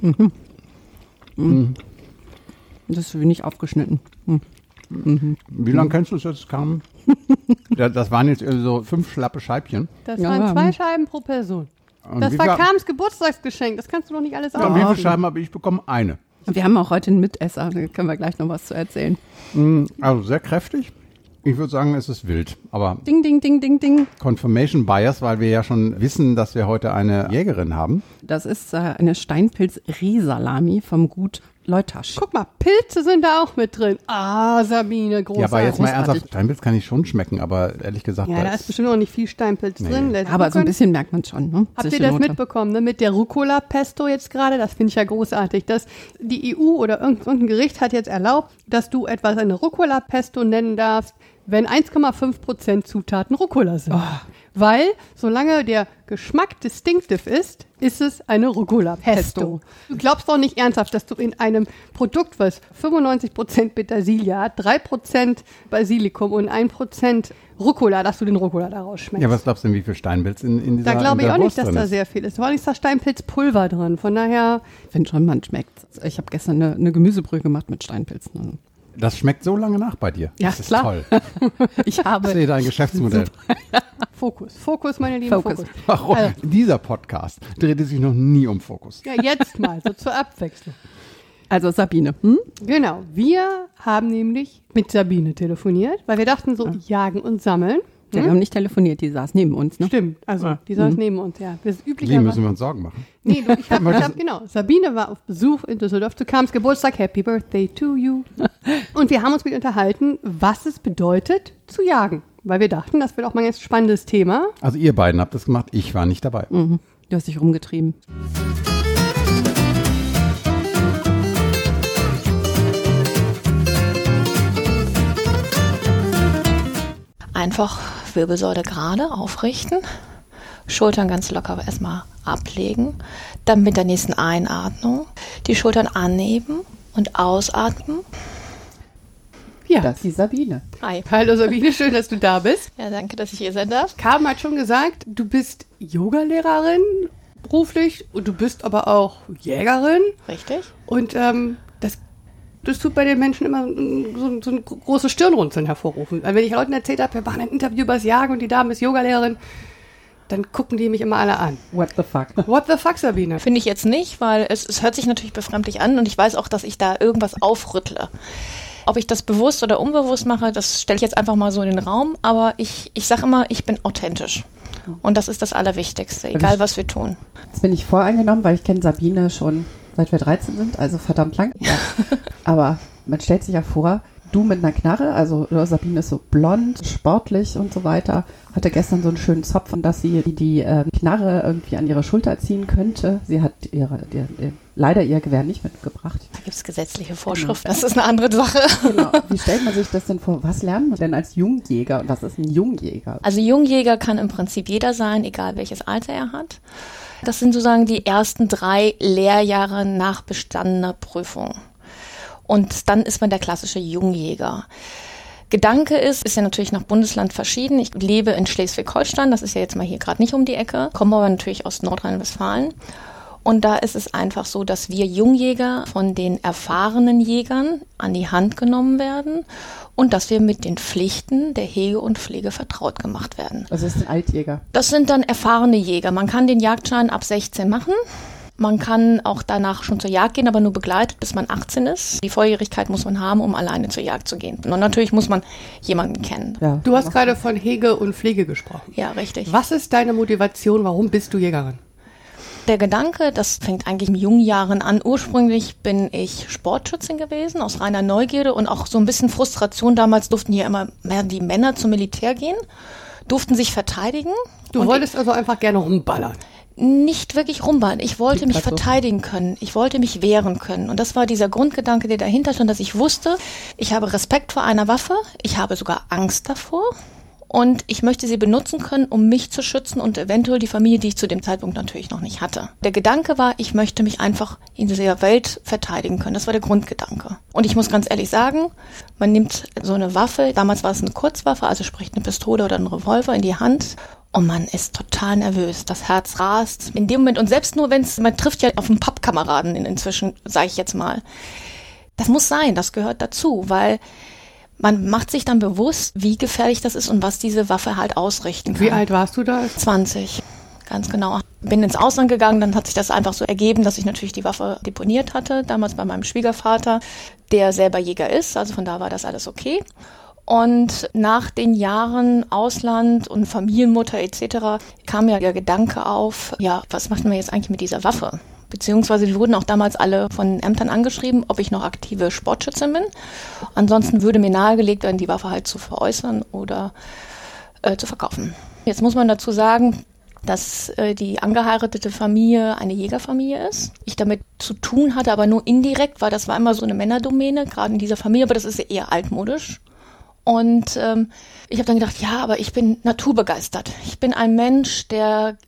Speaker 1: Mhm. Mhm. Das ist wenig aufgeschnitten. Mhm.
Speaker 3: Mhm. Wie lange kennst du es jetzt, Carmen? das waren jetzt so fünf schlappe Scheibchen.
Speaker 2: Das ja, waren zwei Scheiben pro Person. Das war Carmens Geburtstagsgeschenk. Das kannst du doch nicht alles
Speaker 3: ja, Wie viele Scheiben habe ich bekommen? Eine.
Speaker 1: Wir haben auch heute einen Mitesser. Da können wir gleich noch was zu erzählen.
Speaker 3: Mm, also sehr kräftig. Ich würde sagen, es ist wild, aber
Speaker 1: Ding, ding, ding, ding, ding.
Speaker 3: Confirmation Bias, weil wir ja schon wissen, dass wir heute eine Jägerin haben.
Speaker 1: Das ist äh, eine Steinpilz-Risalami vom Gut Leutasch.
Speaker 2: Guck mal, Pilze sind da auch mit drin. Ah, Sabine, großartig.
Speaker 3: Ja, aber jetzt mal ernsthaft, Steinpilz kann ich schon schmecken, aber ehrlich gesagt,
Speaker 2: Ja, da ist bestimmt noch nicht viel Steinpilz
Speaker 3: Nee.
Speaker 2: drin. Let's
Speaker 1: Aber so ein bisschen merkt man schon. Ne?
Speaker 2: Habt ihr das
Speaker 1: Note.
Speaker 2: mitbekommen, ne? mit der Rucola-Pesto jetzt gerade? Das finde ich ja großartig. Dass die EU oder irgend- irgendein Gericht hat jetzt erlaubt, dass du etwas eine Rucola-Pesto nennen darfst, wenn 1,5 Prozent Zutaten Rucola sind. Weil, solange der Geschmack distinctive ist, ist es eine Rucola-Pesto.
Speaker 1: Pesto.
Speaker 2: Du glaubst doch nicht ernsthaft, dass du in einem Produkt, was 95 Prozent Petersilie hat, 3 Prozent Basilikum und 1 Prozent Rucola, dass du den Rucola daraus schmeckst.
Speaker 3: ja, was glaubst du denn, wie viel Steinpilz in, in dieser
Speaker 2: Da glaube ich auch nicht, dass da sehr viel ist. Vor allem ist da Steinpilzpulver drin. Von daher,
Speaker 1: Ich finde schon, man schmeckt. Ich habe gestern eine, eine Gemüsebrühe gemacht mit Steinpilzen.
Speaker 3: Das schmeckt so lange nach bei dir.
Speaker 1: Ja,
Speaker 3: das ist
Speaker 1: klar.
Speaker 3: toll.
Speaker 1: Ich
Speaker 3: Ich
Speaker 1: habe
Speaker 3: sehe dein Geschäftsmodell.
Speaker 2: Fokus. Fokus, meine lieben
Speaker 1: Fokus.
Speaker 2: Fokus.
Speaker 3: Warum?
Speaker 2: Also,
Speaker 3: Dieser Podcast drehte sich noch nie um Fokus.
Speaker 2: ja, jetzt mal, so zur Abwechslung.
Speaker 1: also Sabine. Hm?
Speaker 2: Genau, wir haben nämlich mit Sabine telefoniert, weil wir dachten so, jagen und sammeln.
Speaker 1: Ja, wir haben nicht telefoniert, die saß neben uns. Ne?
Speaker 2: Stimmt, also
Speaker 1: Ja.
Speaker 2: die saß neben uns, ja. Das ist
Speaker 3: Wie
Speaker 2: üblicherweise.
Speaker 3: müssen wir uns Sorgen machen?
Speaker 2: Nee, du, ich habe, hab, genau. Sabine war auf Besuch in Düsseldorf zu Kams Geburtstag. Happy Birthday to you. Und wir haben uns mit ihr unterhalten, was es bedeutet, zu jagen. Weil wir dachten, das wird auch mal ein ganz spannendes Thema.
Speaker 3: Also ihr beiden habt das gemacht, ich war nicht dabei.
Speaker 1: Mhm. Du hast dich rumgetrieben.
Speaker 4: Einfach Wirbelsäule gerade aufrichten, Schultern ganz locker erstmal ablegen, dann mit der nächsten Einatmung die Schultern anheben und ausatmen.
Speaker 2: Ja.
Speaker 1: Das ist die Sabine.
Speaker 4: Hi.
Speaker 2: Hallo Sabine, schön, dass du da bist.
Speaker 4: Ja, danke, dass ich hier sein darf.
Speaker 2: Carmen hat schon gesagt, du bist Yogalehrerin beruflich und du bist aber auch Jägerin.
Speaker 4: Richtig?
Speaker 2: Und ähm, das, tut bei den Menschen immer so, so ein großes Stirnrunzeln hervorrufen. Also wenn ich Leuten erzählt habe, wir machen ein Interview über das Jagen und die Dame ist Yogalehrerin, dann gucken die mich immer alle an.
Speaker 1: What the fuck?
Speaker 2: What the fuck, Sabine?
Speaker 4: Finde ich jetzt nicht, weil es, es hört sich natürlich befremdlich an und ich weiß auch, dass ich da irgendwas aufrüttle. Ob ich das bewusst oder unbewusst mache, das stelle ich jetzt einfach mal so in den Raum. Aber ich, ich sage immer, ich bin authentisch. Und das ist das Allerwichtigste, egal was wir tun.
Speaker 6: Jetzt bin ich voreingenommen, weil ich kenne Sabine schon seit wir 13 sind, also verdammt lang. Ja. Aber man stellt sich ja vor, du mit einer Knarre, also Sabine ist so blond, sportlich und so weiter, hatte gestern so einen schönen Zopf, dass sie die, die äh, Knarre irgendwie an ihre Schulter ziehen könnte. Sie hat ihre, ihr, ihr, leider ihr Gewehr nicht mitgebracht.
Speaker 4: Da gibt es gesetzliche Vorschriften, das ist eine andere Sache.
Speaker 6: Genau. Wie stellt man sich das denn vor? Was lernt man denn als Jungjäger? Und was ist ein Jungjäger?
Speaker 4: Also Jungjäger kann im Prinzip jeder sein, egal welches Alter er hat. Das sind sozusagen die ersten drei Lehrjahre nach bestandener Prüfung. Und dann ist man der klassische Jungjäger. Gedanke ist, ist ja natürlich nach Bundesland verschieden. Ich lebe in Schleswig-Holstein, das ist ja jetzt mal hier gerade nicht um die Ecke, komme aber natürlich aus Nordrhein-Westfalen. Und da ist es einfach so, dass wir Jungjäger von den erfahrenen Jägern an die Hand genommen werden und dass wir mit den Pflichten der Hege und Pflege vertraut gemacht werden.
Speaker 6: Also ist ein Altjäger.
Speaker 4: Das sind dann erfahrene Jäger. Man kann den Jagdschein ab 16 machen. Man kann auch danach schon zur Jagd gehen, aber nur begleitet, bis man 18 ist. Die Volljährigkeit muss man haben, um alleine zur Jagd zu gehen. Und natürlich muss man jemanden kennen.
Speaker 6: Ja.
Speaker 2: Du hast gerade von Hege und Pflege gesprochen.
Speaker 4: Ja, richtig.
Speaker 2: Was ist deine Motivation? Warum bist du Jägerin?
Speaker 4: Der Gedanke, das fängt eigentlich in jungen Jahren an. Ursprünglich bin ich Sportschützin gewesen, aus reiner Neugierde und auch so ein bisschen Frustration. Damals durften hier immer mehr die Männer zum Militär gehen, durften sich verteidigen.
Speaker 2: Du wolltest also einfach gerne rumballern.
Speaker 4: nicht wirklich rumballen. Ich wollte mich verteidigen können. Ich wollte mich wehren können. Und das war dieser Grundgedanke, der dahinter stand, dass ich wusste, ich habe Respekt vor einer Waffe. Ich habe sogar Angst davor. Und ich möchte sie benutzen können, um mich zu schützen und eventuell die Familie, die ich zu dem Zeitpunkt natürlich noch nicht hatte. Der Gedanke war, ich möchte mich einfach in dieser Welt verteidigen können. Das war der Grundgedanke. Und ich muss ganz ehrlich sagen, man nimmt so eine Waffe, damals war es eine Kurzwaffe, also sprich eine Pistole oder ein Revolver in die Hand und man ist total nervös. Das Herz rast. In dem Moment, und selbst nur wenn es, man trifft ja auf einen Pappkameraden in, inzwischen, sage ich jetzt mal. Das muss sein, das gehört dazu, weil man macht sich dann bewusst, wie gefährlich das ist und was diese Waffe halt ausrichten kann.
Speaker 2: Wie alt warst du da?
Speaker 4: 20, ganz genau. Bin ins Ausland gegangen, dann hat sich das einfach so ergeben, dass ich natürlich die Waffe deponiert hatte, damals bei meinem Schwiegervater, der selber Jäger ist, also von da war das alles okay. Und nach den Jahren Ausland und Familienmutter etc. kam ja der Gedanke auf, ja, was macht man jetzt eigentlich mit dieser Waffe? Beziehungsweise die wurden auch damals alle von Ämtern angeschrieben, ob ich noch aktive Sportschützin bin. Ansonsten würde mir nahegelegt werden, die Waffe halt zu veräußern oder äh, zu verkaufen. Jetzt muss man dazu sagen, dass äh, die angeheiratete Familie eine Jägerfamilie ist. Ich damit zu tun hatte, aber nur indirekt, weil das war immer so eine Männerdomäne, gerade in dieser Familie, aber das ist eher altmodisch. Und ähm, ich habe dann gedacht, ja, aber ich bin naturbegeistert. Ich bin ein Mensch, der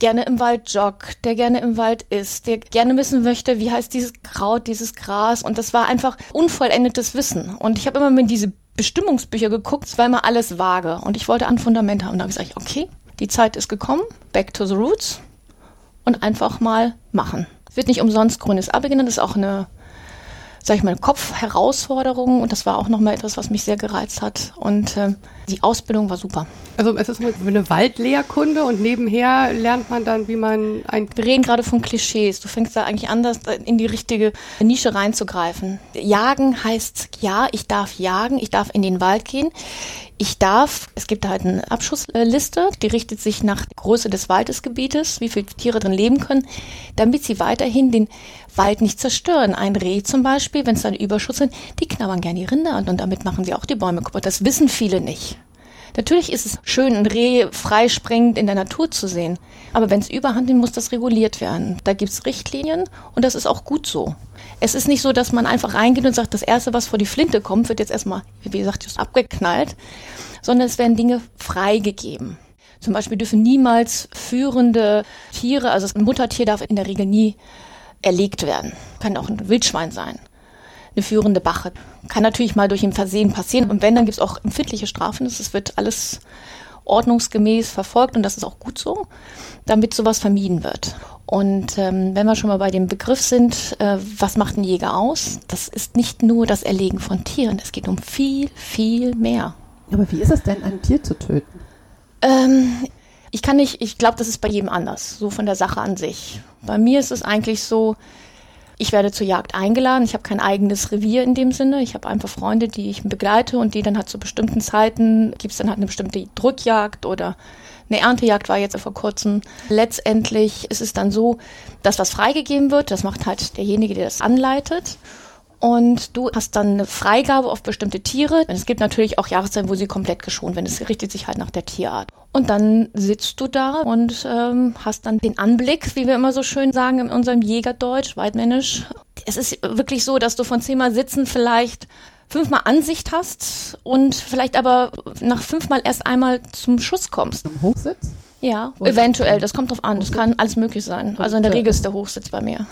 Speaker 4: gerne im Wald joggt, der gerne im Wald ist, der gerne wissen möchte, wie heißt dieses Kraut, dieses Gras. Und das war einfach unvollendetes Wissen. Und ich habe immer mit diese Bestimmungsbücher geguckt, es war immer alles vage. Und ich wollte ein Fundament haben. Und da habe ich gesagt, okay, die Zeit ist gekommen, back to the roots und einfach mal machen. Wird nicht umsonst grünes Abi genannt, das ist auch eine sag ich mal, Kopfherausforderungen und das war auch nochmal etwas, was mich sehr gereizt hat. Und äh, die Ausbildung war super.
Speaker 2: Also es ist eine Waldlehrkunde und nebenher lernt man dann, wie man ein...
Speaker 4: Wir reden gerade von Klischees. Du fängst da eigentlich an, in die richtige Nische reinzugreifen. Jagen heißt, ja, ich darf jagen, ich darf in den Wald gehen. Ich darf, es gibt halt eine Abschussliste, die richtet sich nach der Größe des Waldesgebietes, wie viele Tiere drin leben können, damit sie weiterhin den Wald nicht zerstören. Ein Reh zum Beispiel, wenn es dann Überschuss sind, die knabbern gerne die Rinder an und damit machen sie auch die Bäume kaputt. Das wissen viele nicht. Natürlich ist es schön, ein Reh freispringend in der Natur zu sehen. Aber wenn es überhand nimmt, muss das reguliert werden. Da gibt es Richtlinien und das ist auch gut so. Es ist nicht so, dass man einfach reingeht und sagt, das Erste, was vor die Flinte kommt, wird jetzt erstmal, wie gesagt, just abgeknallt, sondern es werden Dinge freigegeben. Zum Beispiel dürfen niemals führende Tiere, also ein Muttertier darf in der Regel nie erlegt werden. Kann auch ein Wildschwein sein. Eine führende Bache. Kann natürlich mal durch ein Versehen passieren. Und wenn, dann gibt es auch empfindliche Strafen. Es wird alles ordnungsgemäß verfolgt und das ist auch gut so, damit sowas vermieden wird. Und ähm, wenn wir schon mal bei dem Begriff sind, äh, was macht ein Jäger aus? Das ist nicht nur das Erlegen von Tieren, es geht um viel, viel mehr.
Speaker 6: Aber wie ist es denn, ein Tier zu töten?
Speaker 4: Ähm, ich kann nicht, ich glaube, das ist bei jedem anders, so von der Sache an sich. Bei mir ist es eigentlich so, ich werde zur Jagd eingeladen. Ich habe kein eigenes Revier in dem Sinne. Ich habe einfach Freunde, die ich begleite und die dann halt zu bestimmten Zeiten gibt es dann halt eine bestimmte Drückjagd oder eine Erntejagd war jetzt vor kurzem. Letztendlich ist es dann so, dass was freigegeben wird. Das macht halt derjenige, der das anleitet. Und du hast dann eine Freigabe auf bestimmte Tiere. Es gibt natürlich auch Jahreszeiten, wo sie komplett geschont werden. Es richtet sich halt nach der Tierart. Und dann sitzt du da und ähm, hast dann den Anblick, wie wir immer so schön sagen in unserem Jägerdeutsch, weitmännisch. Es ist wirklich so, dass du von zehnmal Sitzen vielleicht fünfmal Ansicht hast und vielleicht aber nach fünfmal erst einmal zum Schuss kommst.
Speaker 6: Zum Hochsitz?
Speaker 4: Ja, Oder eventuell. Das kommt drauf an. Das kann alles möglich sein. Also in der Regel ist der Hochsitz bei mir.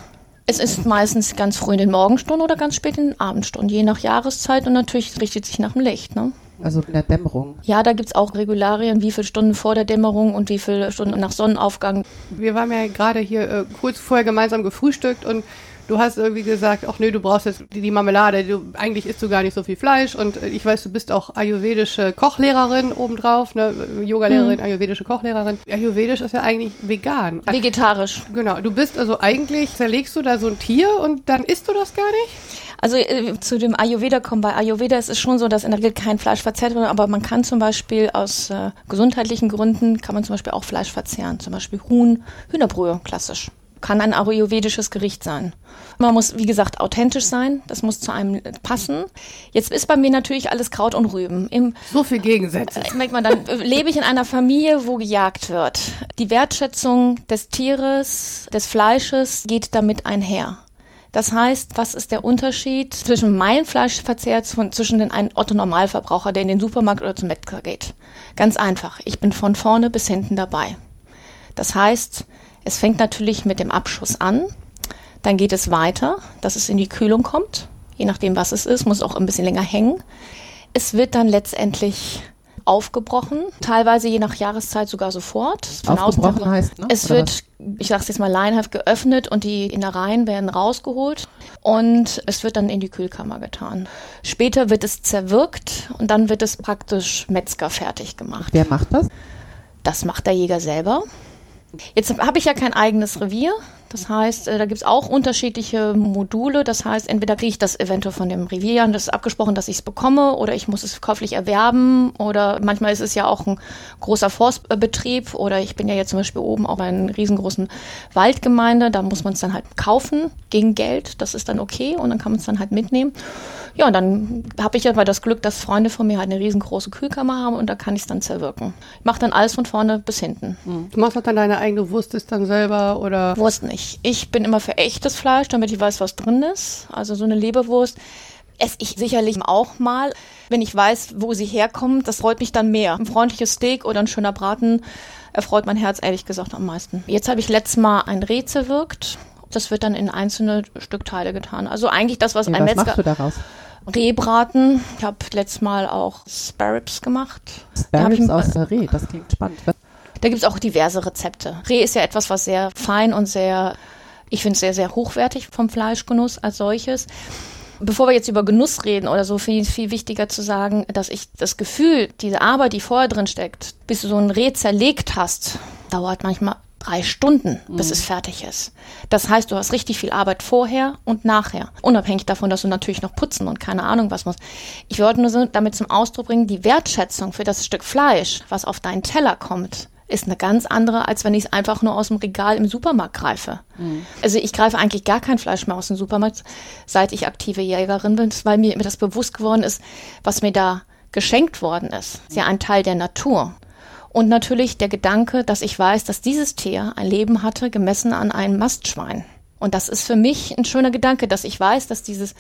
Speaker 4: Es ist meistens ganz früh in den Morgenstunden oder ganz spät in den Abendstunden, je nach Jahreszeit und natürlich richtet sich nach dem Licht. Ne?
Speaker 6: Also in der Dämmerung.
Speaker 4: Ja, da gibt es auch Regularien, wie viele Stunden vor der Dämmerung und wie viele Stunden nach Sonnenaufgang.
Speaker 2: Wir waren ja gerade hier äh, kurz vorher gemeinsam gefrühstückt und Du hast irgendwie gesagt, ach nee, du brauchst jetzt die, Marmelade, du, eigentlich isst du gar nicht so viel Fleisch und äh, ich weiß, du bist auch ayurvedische Kochlehrerin obendrauf, ne, Yogalehrerin, mhm. ayurvedische Kochlehrerin. Ayurvedisch ist ja eigentlich vegan.
Speaker 4: Vegetarisch.
Speaker 2: Genau, du bist also eigentlich, zerlegst du da so ein Tier und dann isst du das gar nicht?
Speaker 4: Also äh, zu dem Ayurveda kommen. Bei Ayurveda ist es schon so, dass in der Regel kein Fleisch verzehrt wird, aber man kann zum Beispiel aus äh, gesundheitlichen Gründen, kann man zum Beispiel auch Fleisch verzehren. Zum Beispiel Huhn, Hühnerbrühe, klassisch kann ein ayurvedisches Gericht sein. Man muss, wie gesagt, authentisch sein. Das muss zu einem passen. Jetzt ist bei mir natürlich alles Kraut und Rüben. Im,
Speaker 2: so viel Gegensätze.
Speaker 4: Äh, merkt man, dann lebe ich in einer Familie, wo gejagt wird. Die Wertschätzung des Tieres, des Fleisches geht damit einher. Das heißt, was ist der Unterschied zwischen meinem Fleischverzehr zwischen den einen Otto-Normalverbraucher, der in den Supermarkt oder zum Metzger geht? Ganz einfach. Ich bin von vorne bis hinten dabei. Das heißt, es fängt natürlich mit dem Abschuss an, dann geht es weiter, dass es in die Kühlung kommt. Je nachdem, was es ist, muss auch ein bisschen länger hängen. Es wird dann letztendlich aufgebrochen, teilweise je nach Jahreszeit sogar sofort.
Speaker 6: Aufgebrochen heißt,
Speaker 4: ne? Es wird, ich sage es jetzt mal laienhaft, geöffnet und die Innereien werden rausgeholt und es wird dann in die Kühlkammer getan. Später wird es zerwirkt und dann wird es praktisch metzgerfertig gemacht.
Speaker 6: Wer macht das?
Speaker 4: Das macht der Jäger selber. Jetzt habe ich ja kein eigenes Revier. Das heißt, äh, da gibt's auch unterschiedliche Module. Das heißt, entweder kriege ich das eventuell von dem Rivier, das ist abgesprochen, dass ich es bekomme, oder ich muss es käuflich erwerben. Oder manchmal ist es ja auch ein großer Forstbetrieb. Oder ich bin ja jetzt zum Beispiel oben auch bei einer riesengroßen Waldgemeinde. Da muss man es dann halt kaufen gegen Geld. Das ist dann okay und dann kann man es dann halt mitnehmen. Ja, und dann habe ich aber das Glück, dass Freunde von mir halt eine riesengroße Kühlkammer haben und da kann ich es dann zerwirken. Ich mache dann alles von vorne bis hinten.
Speaker 2: Du machst auch dann deine eigene Wurst ist dann selber oder?
Speaker 4: Wurst nicht. Ich bin immer für echtes Fleisch, damit ich weiß, was drin ist. Also so eine Leberwurst esse ich sicherlich auch mal. Wenn ich weiß, wo sie herkommt, das freut mich dann mehr. Ein freundliches Steak oder ein schöner Braten erfreut mein Herz ehrlich gesagt am meisten. Jetzt habe ich letztes Mal ein Reh zerwirkt. Das wird dann in einzelne Stückteile getan. Also eigentlich das, was
Speaker 6: Ja,
Speaker 4: ein
Speaker 6: was
Speaker 4: Metzger...
Speaker 6: machst du daraus?
Speaker 4: Rehbraten. Ich habe letztes Mal auch Sparrows gemacht.
Speaker 6: Sparrows aus der Reh, das klingt spannend.
Speaker 4: Da gibt's auch diverse Rezepte. Reh ist ja etwas, was sehr fein und sehr, ich finde es sehr, sehr hochwertig vom Fleischgenuss als solches. Bevor wir jetzt über Genuss reden oder so, finde ich es viel wichtiger zu sagen, dass ich das Gefühl, diese Arbeit, die vorher drin steckt, bis du so ein Reh zerlegt hast, dauert manchmal drei Stunden, bis es fertig ist. Das heißt, du hast richtig viel Arbeit vorher und nachher. Unabhängig davon, dass du natürlich noch putzen und keine Ahnung was musst. Ich wollte nur so damit zum Ausdruck bringen, die Wertschätzung für das Stück Fleisch, was auf deinen Teller kommt, ist eine ganz andere, als wenn ich es einfach nur aus dem Regal im Supermarkt greife. Also ich greife eigentlich gar kein Fleisch mehr aus dem Supermarkt, seit ich aktive Jägerin bin, weil mir das bewusst geworden ist, was mir da geschenkt worden ist. Ist ja ein Teil der Natur. Und natürlich der Gedanke, dass ich weiß, dass dieses Tier ein Leben hatte, gemessen an einem Mastschwein. Und das ist für mich ein schöner Gedanke, dass ich weiß, dass dieses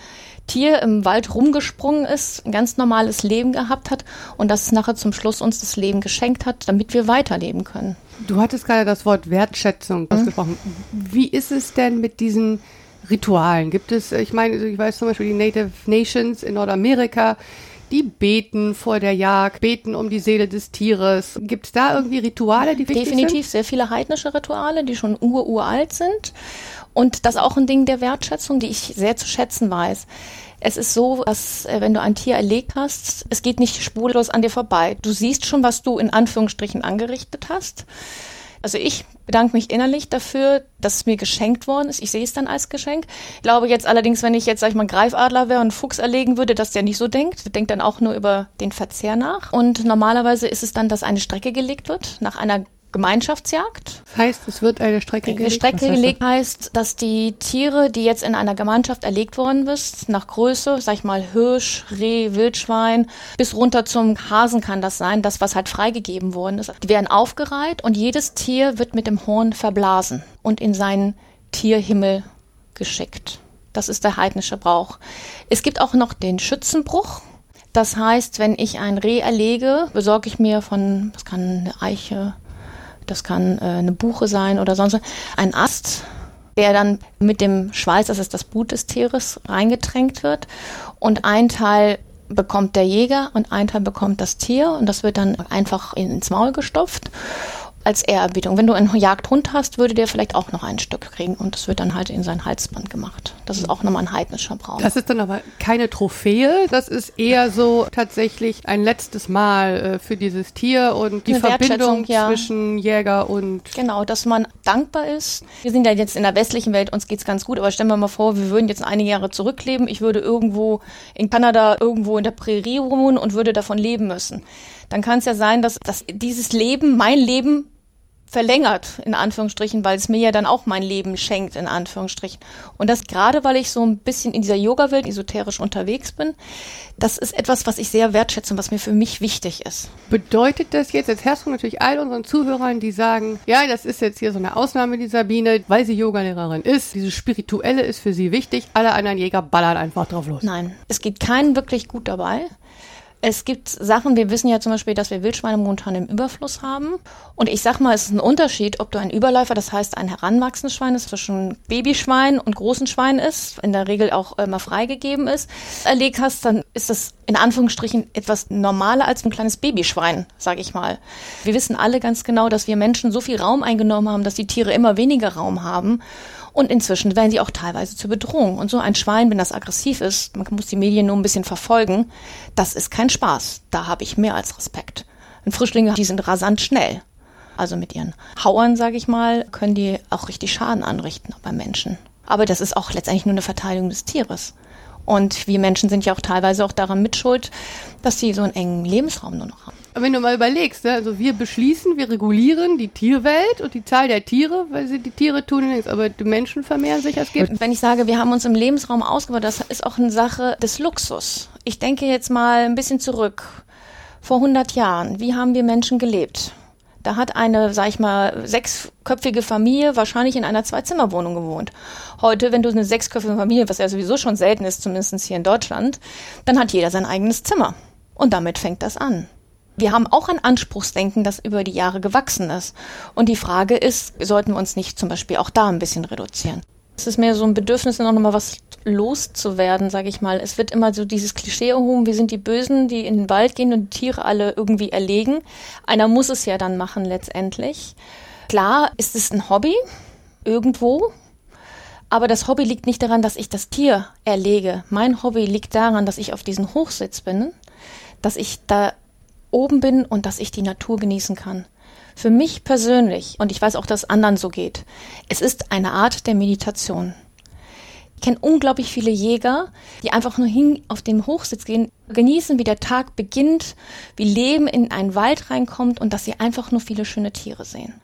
Speaker 4: Tier im Wald rumgesprungen ist, ein ganz normales Leben gehabt hat und dass es nachher zum Schluss uns das Leben geschenkt hat, damit wir weiterleben können.
Speaker 2: Du hattest gerade das Wort Wertschätzung ausgesprochen. Wie ist es denn mit diesen Ritualen? Gibt es, ich meine, ich weiß zum Beispiel die Native Nations in Nordamerika, die beten vor der Jagd, beten um die Seele des Tieres. Gibt es da irgendwie Rituale, die wichtig
Speaker 4: Definitiv sehr viele heidnische Rituale, die schon ururalt sind. Und das auch ein Ding der Wertschätzung, die ich sehr zu schätzen weiß. Es ist so, dass äh, wenn du ein Tier erlegt hast, es geht nicht spurlos an dir vorbei. Du siehst schon, was du in Anführungsstrichen angerichtet hast. Also ich bedanke mich innerlich dafür, dass es mir geschenkt worden ist. Ich sehe es dann als Geschenk. Ich glaube jetzt allerdings, wenn ich jetzt, sag ich mal, Greifadler wäre und Fuchs erlegen würde, dass der nicht so denkt. Der denkt dann auch nur über den Verzehr nach. Und normalerweise ist es dann, dass eine Strecke gelegt wird nach einer Gemeinschaftsjagd.
Speaker 2: Das heißt, es wird eine Strecke
Speaker 4: Eine
Speaker 2: gelegt.
Speaker 4: Strecke
Speaker 6: Was heißt
Speaker 4: gelegt heißt, dass die Tiere, die jetzt in einer Gemeinschaft erlegt worden ist, nach Größe, sag ich mal Hirsch, Reh, Wildschwein, bis runter zum Hasen kann das sein, das was halt freigegeben worden ist, die werden aufgereiht und jedes Tier wird mit dem Horn verblasen und in seinen Tierhimmel geschickt. Das ist der heidnische Brauch. Es gibt auch noch den Schützenbruch. Das heißt, wenn ich ein Reh erlege, besorge ich mir von, das kann eine Eiche, das kann äh, eine Buche sein oder sonst was, ein Ast, der dann mit dem Schweiß, das ist das Blut des Tieres, reingetränkt wird. Und ein Teil bekommt der Jäger und ein Teil bekommt das Tier. Und das wird dann einfach ins Maul gestopft als Ehrerbietung. Wenn du einen Jagdhund hast, würde der vielleicht auch noch ein Stück kriegen und das wird dann halt in sein Halsband gemacht. Das ist auch nochmal ein heidnischer Brauch.
Speaker 2: Das ist dann aber keine Trophäe, das ist eher so tatsächlich ein letztes Mal äh, für dieses Tier und die
Speaker 4: Eine
Speaker 2: Verbindung
Speaker 4: ja.
Speaker 2: zwischen Jäger und
Speaker 4: Genau, dass man dankbar ist. Wir sind ja jetzt in der westlichen Welt, uns geht's ganz gut, aber stellen wir mal vor, wir würden jetzt einige Jahre zurückleben. Ich würde irgendwo in Kanada, irgendwo in der Prärie wohnen und würde davon leben müssen. Dann kann es ja sein, dass, dass dieses Leben, mein Leben, verlängert, in Anführungsstrichen, weil es mir ja dann auch mein Leben schenkt, in Anführungsstrichen. Und das gerade, weil ich so ein bisschen in dieser Yoga-Welt esoterisch unterwegs bin, das ist etwas, was ich sehr wertschätze und was mir für mich wichtig ist.
Speaker 2: Bedeutet das jetzt, jetzt herrscht natürlich all unseren Zuhörern, die sagen, ja, das ist jetzt hier so eine Ausnahme, die Sabine, weil sie Yogalehrerin ist, dieses Spirituelle ist für sie wichtig, alle anderen Jäger ballern einfach drauf los.
Speaker 4: Nein, es geht keinen wirklich gut dabei. Es gibt Sachen, wir wissen ja zum Beispiel, dass wir Wildschweine momentan im Überfluss haben. Und ich sag mal, es ist ein Unterschied, ob du ein Überläufer, das heißt ein heranwachsendes Schwein, das zwischen Babyschwein und großen Schwein ist, in der Regel auch immer freigegeben ist, erlegt hast, dann ist das in Anführungsstrichen etwas normaler als ein kleines Babyschwein, sag ich mal. Wir wissen alle ganz genau, dass wir Menschen so viel Raum eingenommen haben, dass die Tiere immer weniger Raum haben. Und inzwischen werden sie auch teilweise zur Bedrohung. Und so ein Schwein, wenn das aggressiv ist, man muss die Medien nur ein bisschen verfolgen, das ist kein Spaß. Da habe ich mehr als Respekt. Und Frischlinge, die sind rasant schnell. Also mit ihren Hauern, sage ich mal, können die auch richtig Schaden anrichten beim Menschen. Aber das ist auch letztendlich nur eine Verteidigung des Tieres. Und wir Menschen sind ja auch teilweise auch daran mitschuld, dass sie so einen engen Lebensraum nur noch haben.
Speaker 2: Aber wenn du mal überlegst, ne, also wir beschließen, wir regulieren die Tierwelt und die Zahl der Tiere, weil sie die Tiere tun nichts, aber die Menschen vermehren sich, es gibt.
Speaker 4: Wenn ich sage, wir haben uns im Lebensraum ausgebaut, das ist auch eine Sache des Luxus. Ich denke jetzt mal ein bisschen zurück. Vor 100 Jahren, wie haben wir Menschen gelebt? Da hat eine, sag ich mal, sechsköpfige Familie wahrscheinlich in einer Zwei-Zimmer-Wohnung gewohnt. Heute, wenn du eine sechsköpfige Familie, was ja sowieso schon selten ist, zumindest hier in Deutschland, dann hat jeder sein eigenes Zimmer. Und damit fängt das an. Wir haben auch ein Anspruchsdenken, das über die Jahre gewachsen ist. Und die Frage ist, sollten wir uns nicht zum Beispiel auch da ein bisschen reduzieren? Es ist mehr so ein Bedürfnis, noch mal was loszuwerden, sage ich mal. Es wird immer so dieses Klischee erhoben, wir sind die Bösen, die in den Wald gehen und die Tiere alle irgendwie erlegen. Einer muss es ja dann machen letztendlich. Klar ist es ein Hobby, irgendwo. Aber das Hobby liegt nicht daran, dass ich das Tier erlege. Mein Hobby liegt daran, dass ich auf diesem Hochsitz bin, dass ich da oben bin und dass ich die Natur genießen kann. Für mich persönlich, und ich weiß auch, dass es anderen so geht, es ist eine Art der Meditation. Ich kenne unglaublich viele Jäger, die einfach nur hin auf den Hochsitz gehen, genießen, wie der Tag beginnt, wie Leben in einen Wald reinkommt und dass sie einfach nur viele schöne Tiere sehen.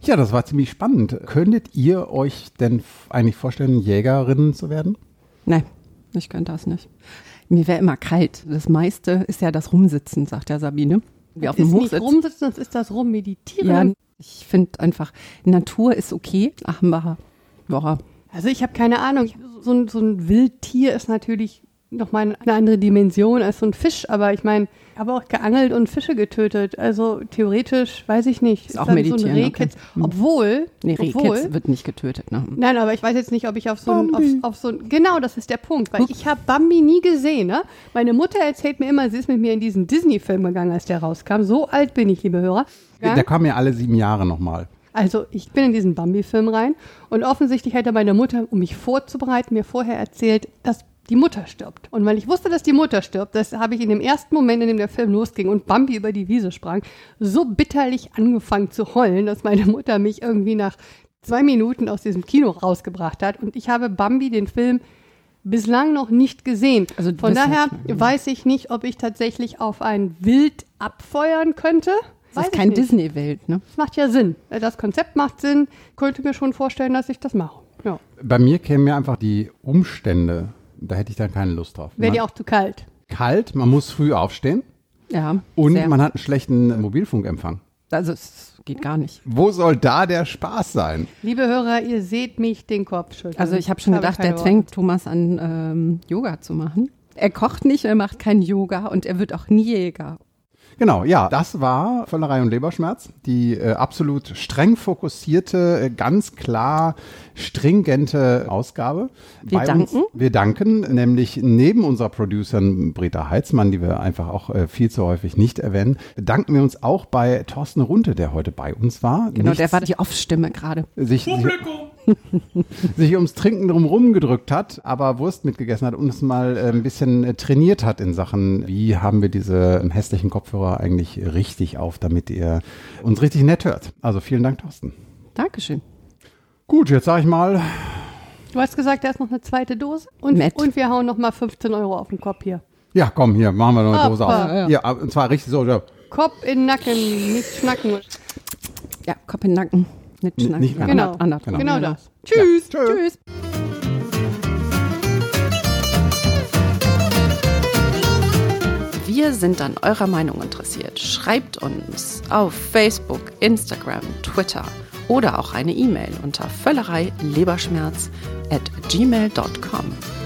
Speaker 3: Ja, das war ziemlich spannend. Könntet ihr euch denn eigentlich vorstellen, Jägerin zu werden?
Speaker 1: Nein, ich könnte das nicht. Mir wäre immer kalt. Das meiste ist ja das Rumsitzen, sagt ja Sabine.
Speaker 2: Wie auf dem Hochsitz. Nicht rumsitzen, das ist das Rummeditieren.
Speaker 1: Ja, ich finde einfach, Natur ist okay. Ach, Macher. Ja.
Speaker 2: Also ich habe keine Ahnung. So ein, so ein Wildtier ist natürlich nochmal eine andere Dimension als so ein Fisch, aber ich meine, ich habe auch geangelt und Fische getötet. Also theoretisch, weiß ich nicht.
Speaker 1: Ist, ist auch meditieren. So ein
Speaker 2: Rehkitz, okay. Obwohl.
Speaker 1: Nee, Rehkitz wird nicht getötet. Ne?
Speaker 2: Nein, aber ich weiß jetzt nicht, ob ich auf so ein, auf, auf so ein, genau, das ist der Punkt, weil ich habe Bambi nie gesehen. Ne? Meine Mutter erzählt mir immer, sie ist mit mir in diesen Disney-Film gegangen, als der rauskam. So alt bin ich, liebe Hörer.
Speaker 3: Ja? Der kam ja alle sieben Jahre nochmal.
Speaker 2: Also ich bin in diesen Bambi-Film rein und offensichtlich hätte meine Mutter, um mich vorzubereiten, mir vorher erzählt, dass die Mutter stirbt. Und weil ich wusste, dass die Mutter stirbt, das habe ich in dem ersten Moment, in dem der Film losging und Bambi über die Wiese sprang, so bitterlich angefangen zu heulen, dass meine Mutter mich irgendwie nach zwei Minuten aus diesem Kino rausgebracht hat. Und ich habe Bambi, den Film, bislang noch nicht gesehen. Also Von daher weiß ich nicht, ob ich tatsächlich auf ein Wild abfeuern könnte.
Speaker 1: Das ist kein Disney-Welt, ne?
Speaker 2: Das macht ja Sinn. Das Konzept macht Sinn. Könnte mir schon vorstellen, dass ich das mache. Ja.
Speaker 3: Bei mir kämen mir einfach die Umstände da hätte ich dann keine Lust drauf.
Speaker 2: Wäre dir auch zu kalt.
Speaker 3: Kalt, man muss früh aufstehen.
Speaker 1: Ja.
Speaker 3: Und sehr. man hat einen schlechten Mobilfunkempfang.
Speaker 1: Also es geht gar nicht.
Speaker 3: Wo soll da der Spaß sein?
Speaker 2: Liebe Hörer, ihr seht mich den Kopf schütteln.
Speaker 1: Also ich habe schon hab gedacht, der zwängt Thomas an, ähm, Yoga zu machen. Er kocht nicht, er macht kein Yoga und er wird auch nie Jäger.
Speaker 3: Genau, ja, das war Völlerei und Leberschmerz, die äh, absolut streng fokussierte, äh, ganz klar stringente Ausgabe.
Speaker 1: Wir Bei danken. Uns,
Speaker 3: wir danken, nämlich neben unserer Producerin Britta Heitzmann, die wir einfach auch äh, viel zu häufig nicht erwähnen, bedanken wir uns auch bei Thorsten Runte, der heute bei uns war.
Speaker 1: Genau, Nichts, der war die Off-Stimme gerade.
Speaker 3: Publikum! Sich ums Trinken drum gedrückt hat, aber Wurst mitgegessen hat und uns mal äh, ein bisschen äh, trainiert hat in Sachen, wie haben wir diese ähm, hässlichen Kopfhörer eigentlich richtig auf, damit ihr uns richtig nett hört. Also vielen Dank, Thorsten.
Speaker 1: Dankeschön.
Speaker 3: Gut, jetzt sage ich mal.
Speaker 2: Du hast gesagt, da ist noch eine zweite Dose und, und wir hauen noch mal 15 Euro auf den Kopf hier.
Speaker 3: Ja, komm, hier, machen wir noch eine Opa. Dose auf. Ja, ja. und zwar richtig so. so.
Speaker 2: Kopf in den Nacken, nicht schnacken.
Speaker 1: Ja, Kopf in den Nacken. Nicht schnacken. Nicht
Speaker 2: genau.
Speaker 1: Andert,
Speaker 2: genau. genau das. Tschüss. Ja. Tschüss.
Speaker 1: Wir sind an eurer Meinung interessiert. Schreibt uns auf Facebook, Instagram, Twitter oder auch eine E-Mail unter völlerei leberschmerz at gmail.com.